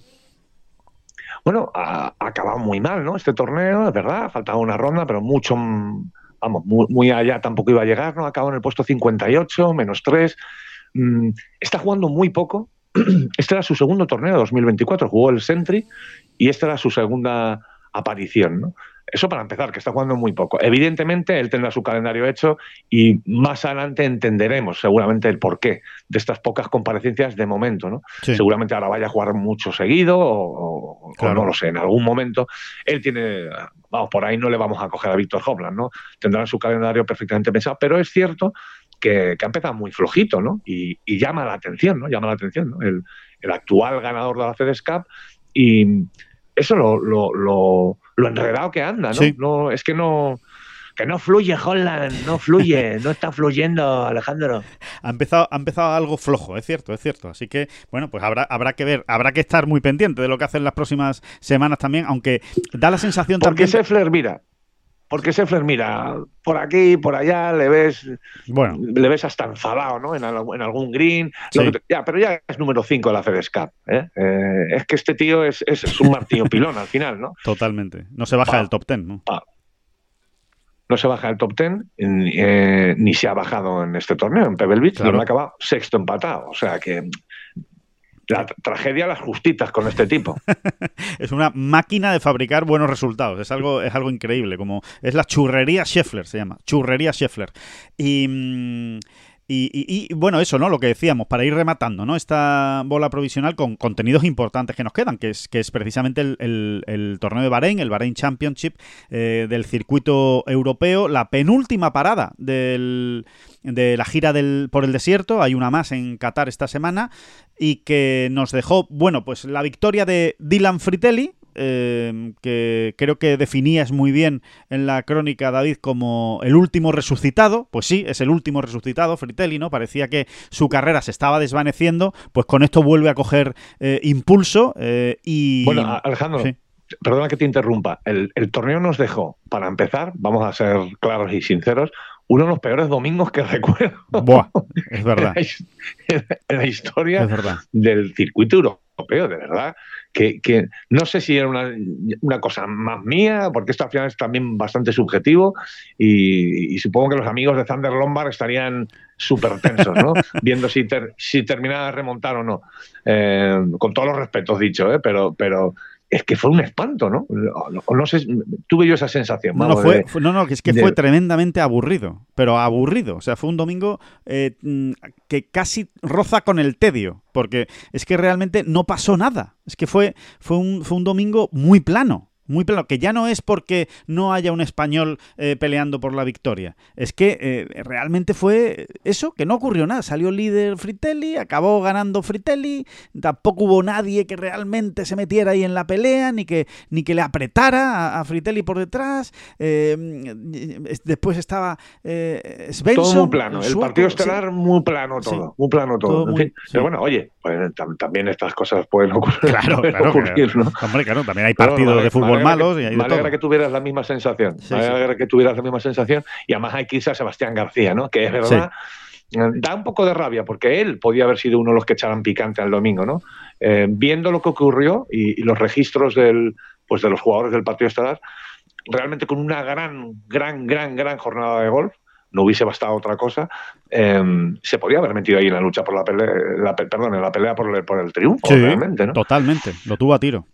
bueno, ha, acabado muy mal, ¿no? Este torneo, es verdad, faltaba una ronda, pero mucho, vamos, muy, allá tampoco iba a llegar, ¿no? Acabó en el puesto 58, menos 3. Mm, está jugando muy poco, este era su segundo torneo de 2024, jugó el Sentry y esta era su segunda aparición. ¿no? Eso para empezar, que está jugando muy poco. Evidentemente, él tendrá su calendario hecho y más adelante entenderemos seguramente el porqué de estas pocas comparecencias de momento. ¿no? Seguramente ahora vaya a jugar mucho seguido o, no lo sé, en algún momento. Él tiene, vamos, por ahí no le vamos a coger a Víctor Hopland, ¿no? Tendrá su calendario perfectamente pensado, pero es cierto que, ha empezado muy flojito, ¿no? Y, llama la atención, ¿no? Llama la atención, ¿no? El, actual ganador de la FedEx Cup y eso lo, lo, lo, enredado que anda, ¿no? no es que no que no fluye Holland, no fluye, no está fluyendo Alejandro. Ha empezado, ha empezado algo flojo, es cierto, es cierto. Así que, bueno, pues habrá, habrá que ver, habrá que estar muy pendiente de lo que hacen las próximas semanas también, aunque da la sensación Porque también... Porque Seffler, mira, porque Scheffler, mira, por aquí, por allá, le ves, bueno. le ves hasta enfadado, ¿no? En, algún green. ya, pero ya es número 5 de la FedEx Cup. ¿eh? Eh, es que este tío es, un martillo pilón al final, ¿no? Totalmente. No se baja del top 10, ¿no? No se baja del top 10, eh, ni se ha bajado en este torneo, en Pebble Beach, claro. ha acabado sexto empatado. O sea que la tragedia las justitas con este tipo. es una máquina de fabricar buenos resultados. Es algo, es algo increíble. Como es la churrería Scheffler, se llama. Churrería Scheffler. Y. Mm, y, bueno, eso, ¿no? Lo que decíamos, para ir rematando, ¿no? Esta bola provisional con contenidos importantes que nos quedan, que es, que es precisamente el, torneo de Bahrein, el Bahrein Championship eh, del circuito europeo, la penúltima parada del, de la gira del, por el desierto, hay una más en Qatar esta semana, y que nos dejó, bueno, pues la victoria de Dylan Fritelli, Em, que creo que definías muy bien en la crónica, David, como el último resucitado. Pues sí, es el último resucitado, Fritelli, ¿no? Parecía que su carrera se estaba desvaneciendo, pues con esto vuelve a coger eh, impulso eh, y... Bueno, Alejandro, perdona que te interrumpa. El, torneo nos dejó, para empezar, vamos a ser claros y sinceros, uno de los peores domingos que recuerdo. Buah, es verdad. en la historia del circuito europeo, de verdad que, no sé si era una, cosa más mía, porque esto al final es también bastante subjetivo y, supongo que los amigos de Thunder Lombard estarían súper tensos, ¿no? Viendo si, si terminaba de remontar o no. Eh, con todos los respetos dicho, ¿eh? pero, pero es que fue un espanto, ¿no? No, sé, tuve yo esa sensación. No, no, fue, no, no, es que fue tremendamente aburrido, pero aburrido. O sea, fue un domingo eh, mm, que casi roza con el tedio, porque es que realmente no pasó nada. Es que fue, fue, un, fue un domingo muy plano muy plano, que ya no es porque no haya un español eh, peleando por la victoria, es que eh, realmente fue eso, que no ocurrió nada, salió líder Fritelli, acabó ganando Fritelli, tampoco hubo nadie que realmente se metiera ahí en la pelea, ni que, ni que le apretara a, Fritelli por detrás, eh, después estaba Svensson. Todo muy plano, el, partido estelar muy plano todo, muy plano todo. Pero bueno, oye, pues, también estas cosas pueden ocurrir. Claro, claro, Hombre, claro, también hay partidos de fútbol malos. y me alegra que tuvieras la misma sensación. me alegra que tuvieras la misma sensación. Y además hay quizás Sebastián García, ¿no? Que es verdad. Da un poco de rabia porque él podía haber sido uno de los que echaran picante al domingo, ¿no? Eh, viendo lo que ocurrió y, los registros del, pues de los jugadores del partido estelar, realmente con una gran, gran, gran, gran jornada de golf, no hubiese bastado otra cosa, eh, se podía haber metido ahí en la lucha por la pelea, perdón, en la pelea por el, por el triunfo, realmente, ¿no? Totalmente, lo tuvo a tiro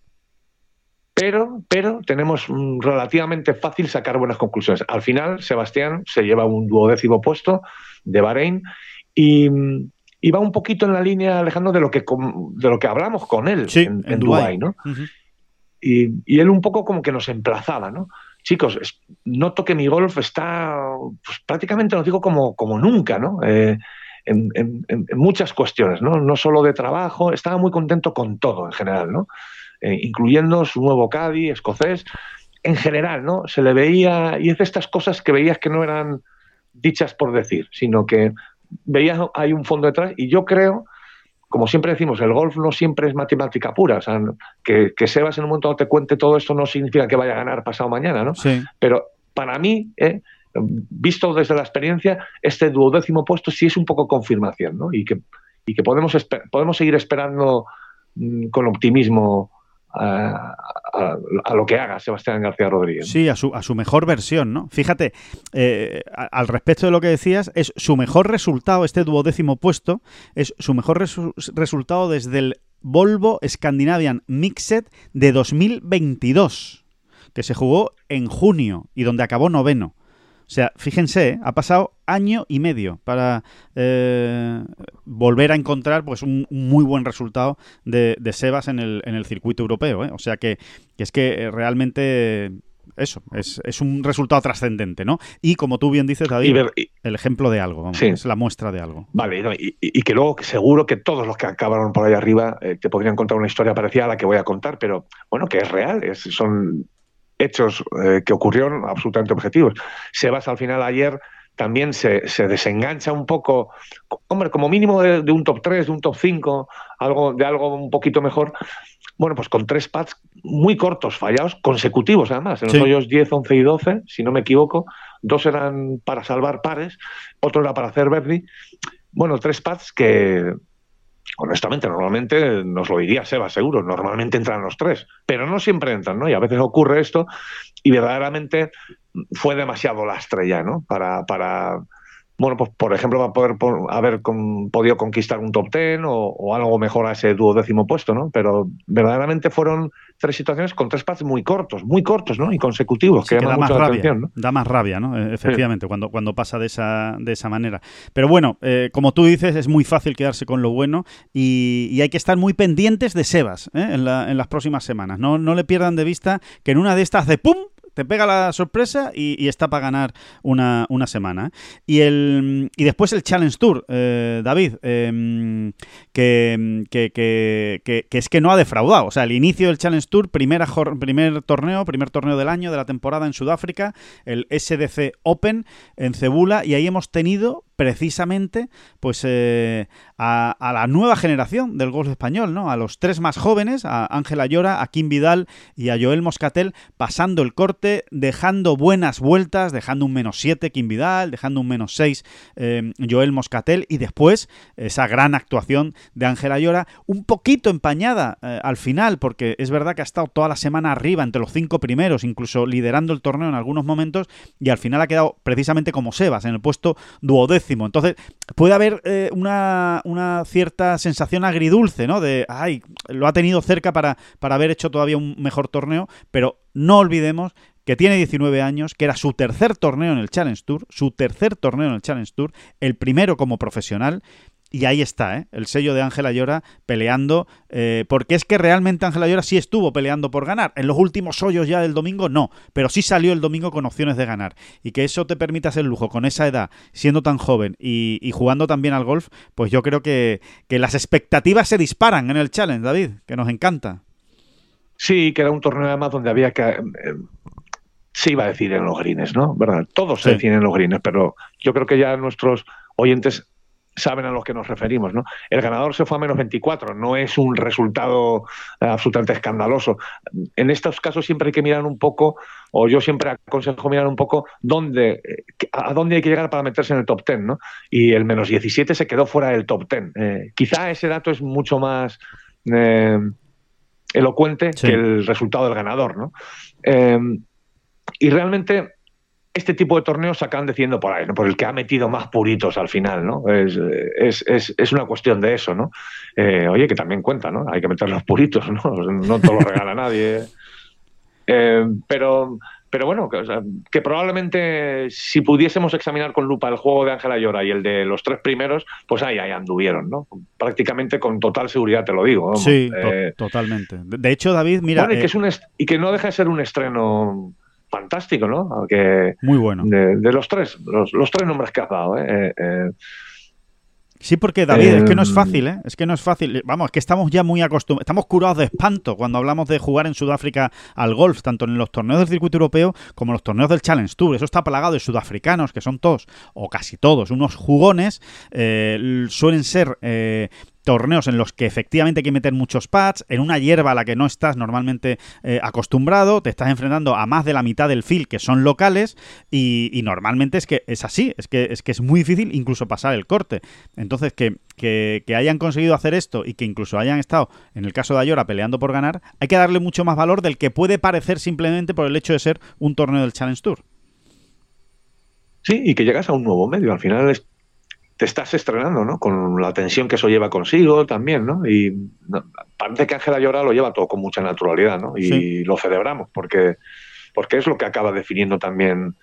pero, pero tenemos relativamente fácil sacar buenas conclusiones. Al final, Sebastián se lleva un duodécimo puesto de Bahrein y, va un poquito en la línea, Alejandro, de lo que, de lo que hablamos con él en, en, Dubái, ¿no? y, él un poco como que nos emplazaba, ¿no? Chicos, noto que mi golf está pues, prácticamente, lo digo, como, como nunca, ¿no? Eh, en, en, muchas cuestiones, ¿no? No solo de trabajo, estaba muy contento con todo en general, ¿no? Eh, incluyendo su nuevo Caddy, escocés, en general, ¿no? Se le veía, y es de estas cosas que veías que no eran dichas por decir, sino que veías hay un fondo detrás, y yo creo, como siempre decimos, el golf no siempre es matemática pura, o sea, que, que Sebas en un momento te cuente todo esto no significa que vaya a ganar pasado mañana, ¿no? Sí. Pero para mí, ¿eh? visto desde la experiencia, este duodécimo puesto sí es un poco confirmación, ¿no? Y que, y que podemos, podemos seguir esperando mm, con optimismo a, lo que haga Sebastián García Rodríguez. Sí, a su, a su mejor versión, ¿no? Fíjate, eh, al respecto de lo que decías, es su mejor resultado, este duodécimo puesto, es su mejor resultado desde el Volvo Scandinavian Mixed de 2022, que se jugó en junio y donde acabó noveno. O sea, fíjense, ¿eh? ha pasado año y medio para eh, volver a encontrar pues un, muy buen resultado de, Sebas en el, en el, circuito europeo. ¿eh? O sea que, es que realmente eso, es, un resultado trascendente, ¿no? Y como tú bien dices, David, el ejemplo de algo, es la muestra de algo. Vale, y, que luego seguro que todos los que acabaron por ahí arriba te podrían contar una historia parecida a la que voy a contar, pero bueno, que es real, es, son hechos eh, que ocurrieron absolutamente objetivos. Sebas al final ayer también se, desengancha un poco, hombre, como mínimo de, un top 3, de un top 5, algo, de algo un poquito mejor. bueno, pues con tres pads muy cortos, fallados, consecutivos además, en los hoyos 10, 11 y 12, si no me equivoco, dos eran para salvar pares, otro era para hacer birdie. Bueno, tres pads que, honestamente, normalmente nos lo diría Seba, seguro, normalmente entran los tres, pero no siempre entran, ¿no? Y a veces ocurre esto y verdaderamente fue demasiado lastre ya, ¿no? Para, para bueno, pues por ejemplo, va poder haber podido conquistar un top ten o, algo mejor a ese duodécimo puesto, ¿no? Pero verdaderamente fueron tres situaciones con tres pases muy cortos, muy cortos, ¿no? Y consecutivos, que, da más rabia, Da más rabia, ¿no? E, efectivamente, cuando, cuando pasa de esa, de esa manera. Pero bueno, eh, como tú dices, es muy fácil quedarse con lo bueno y, hay que estar muy pendientes de Sebas ¿eh? en, en, las próximas semanas. No, no le pierdan de vista que en una de estas de ¡pum! Te pega la sorpresa y, está para ganar una, semana. ¿eh? Y, el, y después el Challenge Tour, eh, David, em, que, que, es que no ha defraudado. O sea, el inicio del Challenge Tour, primera, primer torneo, primer torneo del año, de la temporada en Sudáfrica, el SDC Open en Cebula, y ahí hemos tenido precisamente pues eh, a, la nueva generación del golf español, ¿no? A los tres más jóvenes, a Ángela Llora, a Kim Vidal y a Joel Moscatel, pasando el corte, dejando buenas vueltas, dejando un menos 7 Kim Vidal, dejando un menos 6 eh, Joel Moscatel y después esa gran actuación de Ángela Llora, un poquito empañada eh, al final, porque es verdad que ha estado toda la semana arriba entre los cinco primeros, incluso liderando el torneo en algunos momentos, y al final ha quedado precisamente como Sebas, en el puesto duodécimo entonces, puede haber eh, una, cierta sensación agridulce, ¿no? De, ay, lo ha tenido cerca para, para haber hecho todavía un mejor torneo, pero no olvidemos que tiene 19 años, que era su tercer torneo en el Challenge Tour, su tercer torneo en el Challenge Tour, el primero como profesional, y ahí está, ¿eh? el sello de Ángela Llora peleando, eh, porque es que realmente Ángela Llora sí estuvo peleando por ganar. En los últimos hoyos ya del domingo no, pero sí salió el domingo con opciones de ganar. Y que eso te permita hacer lujo con esa edad, siendo tan joven y, jugando tan bien al golf, pues yo creo que, las expectativas se disparan en el challenge, David, que nos encanta. Sí, que era un torneo además donde había que... Eh, se iba a decir en los greens, ¿no? ¿Verdad? Todos se deciden en los greens, pero yo creo que ya nuestros oyentes saben a los que nos referimos. ¿no? El ganador se fue a menos 24, no es un resultado eh, absolutamente escandaloso. En estos casos siempre hay que mirar un poco, o yo siempre aconsejo mirar un poco dónde, eh, a dónde hay que llegar para meterse en el top 10. ¿no? Y el menos 17 se quedó fuera del top 10. Eh, quizá ese dato es mucho más elocuente que el resultado del ganador. ¿no? y realmente este tipo de torneos se acaban decidiendo por ahí, ¿no? por el que ha metido más puritos al final, ¿no? Es, es, es, una cuestión de eso, ¿no? Eh, oye, que también cuenta, ¿no? Hay que meter los puritos, ¿no? No te lo regala nadie. Eh, pero, pero bueno, que, probablemente si pudiésemos examinar con lupa el juego de Ángela Llora y el de los tres primeros, pues ahí, ahí anduvieron, ¿no? Prácticamente con total seguridad te lo digo. Sí, eh, totalmente. De hecho, David, mira... y, que es un y que no deja de ser un estreno fantástico, ¿no? Muy bueno. De, los tres, los, tres nombres que has dado, ¿eh? eh, eh Sí, porque David, es que no es em, fácil, ¿eh? Es que no es fácil. Vamos, es que estamos ya muy acostumbrados, estamos curados de espanto cuando hablamos de jugar en Sudáfrica al golf, tanto en los torneos del circuito europeo como en los torneos del Challenge Tour. Eso está plagado de sudafricanos, que son todos, o casi todos, unos jugones, eh, suelen ser eh, torneos en los que efectivamente hay que meter muchos pads, en una hierba a la que no estás normalmente eh, acostumbrado, te estás enfrentando a más de la mitad del field que son locales y, normalmente es que es así, es que, es que es muy difícil incluso pasar el corte. Entonces, que, que, hayan conseguido hacer esto y que incluso hayan estado, en el caso de Ayora, peleando por ganar, hay que darle mucho más valor del que puede parecer simplemente por el hecho de ser un torneo del Challenge Tour. Sí, y que llegas a un nuevo medio. Al final es te estás estrenando, ¿no? Con la tensión que eso lleva consigo también, ¿no? Y parece que Ángela Llora lo lleva todo con mucha naturalidad, ¿no? Y lo celebramos porque, porque es lo que acaba definiendo también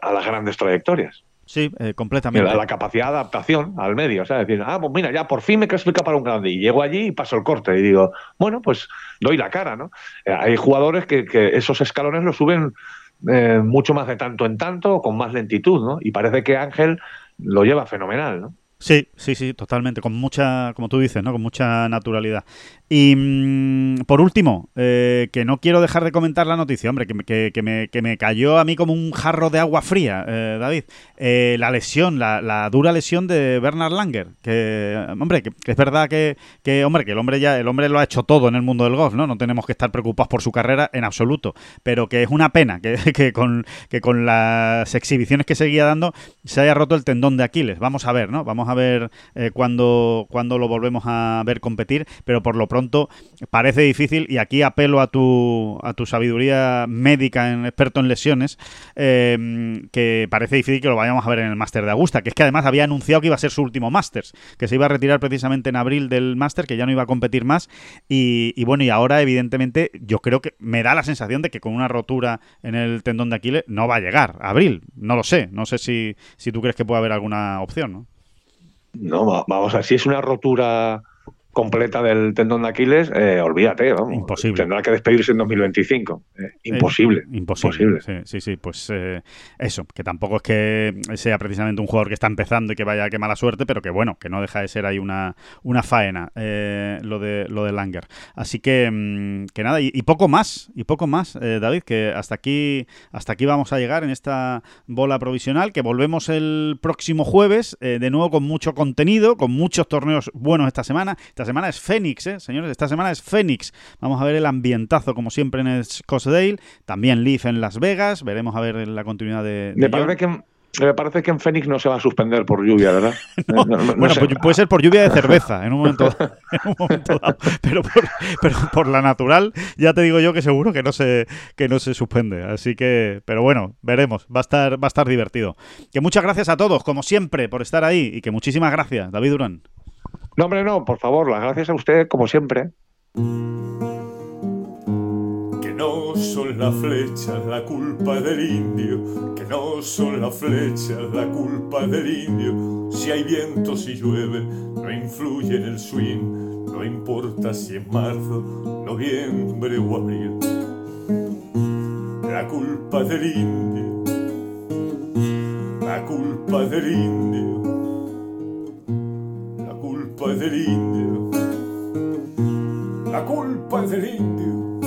a las grandes trayectorias. Sí, eh, completamente. La, capacidad de adaptación al medio, o sea, decir, ah, pues mira, ya por fin me clasifica para un grande y llego allí y paso el corte y digo, bueno, pues doy la cara, ¿no? Eh, hay jugadores que, esos escalones los suben eh, mucho más de tanto en tanto, con más lentitud, ¿no? Y parece que Ángel lo lleva fenomenal, ¿no? Sí, sí, sí, totalmente, con mucha, como tú dices, ¿no? Con mucha naturalidad. Y mm, por último, eh, que no quiero dejar de comentar la noticia, hombre, que, me, que, me, cayó a mí como un jarro de agua fría, eh, David. Eh, la lesión, la, dura lesión de Bernard Langer. Que, hombre, que, es verdad que, hombre, que el hombre ya, el hombre lo ha hecho todo en el mundo del golf, ¿no? No tenemos que estar preocupados por su carrera en absoluto. Pero que es una pena que, con, que con las exhibiciones que seguía dando se haya roto el tendón de Aquiles. Vamos a ver, ¿no? Vamos a ver cuándo, cuando lo volvemos a ver competir, pero por lo pronto parece difícil y aquí apelo a tu, a tu sabiduría médica, en, experto en lesiones, em, que parece difícil que lo vayamos a ver en el Máster de Augusta, que es que además había anunciado que iba a ser su último Masters, que se iba a retirar precisamente en abril del Máster, que ya no iba a competir más y, bueno, y ahora evidentemente yo creo que me da la sensación de que con una rotura en el tendón de Aquiles no va a llegar a abril, no lo sé, no sé si, si tú crees que puede haber alguna opción, ¿no? No, vamos a ver, si es una rotura completa del tendón de Aquiles, eh, olvídate, vamos. Imposible. Tendrá que despedirse en 2025. Eh, imposible, imposible. Sí, sí, sí, pues eh, eso, que tampoco es que sea precisamente un jugador que está empezando y que vaya a qué mala suerte, pero que bueno, que no deja de ser ahí una, una faena lo de lo de Langer. Así que, mm, que nada, y, poco más, y poco más, David, que hasta aquí, hasta aquí vamos a llegar en esta bola provisional, que volvemos el próximo jueves, de nuevo con mucho contenido, con muchos torneos buenos esta semana. Esta semana es Fénix, ¿eh? señores. Esta semana es Fénix. Vamos a ver el ambientazo, como siempre, en Scottsdale. También Leaf en Las Vegas. Veremos a ver la continuidad de. Me parece que. Me parece que en Fénix no se va a suspender por lluvia, ¿verdad? bueno, pues puede ser por lluvia de cerveza en un momento, dado. Pero por, la natural, ya te digo yo que seguro que no se, que no se suspende. Así que, pero bueno, veremos. Va a estar, va a estar divertido. Que muchas gracias a todos, como siempre, por estar ahí. Y que muchísimas gracias, David Durán. No, hombre, no, por favor, las gracias a usted, como siempre. Que no son las flechas la culpa del indio, que no son las flechas la culpa del indio. Si hay viento, si llueve, no influye en el swing, no importa si es marzo, noviembre o abril. La culpa del indio, la culpa del indio culpa es del indio. La culpa es del indio.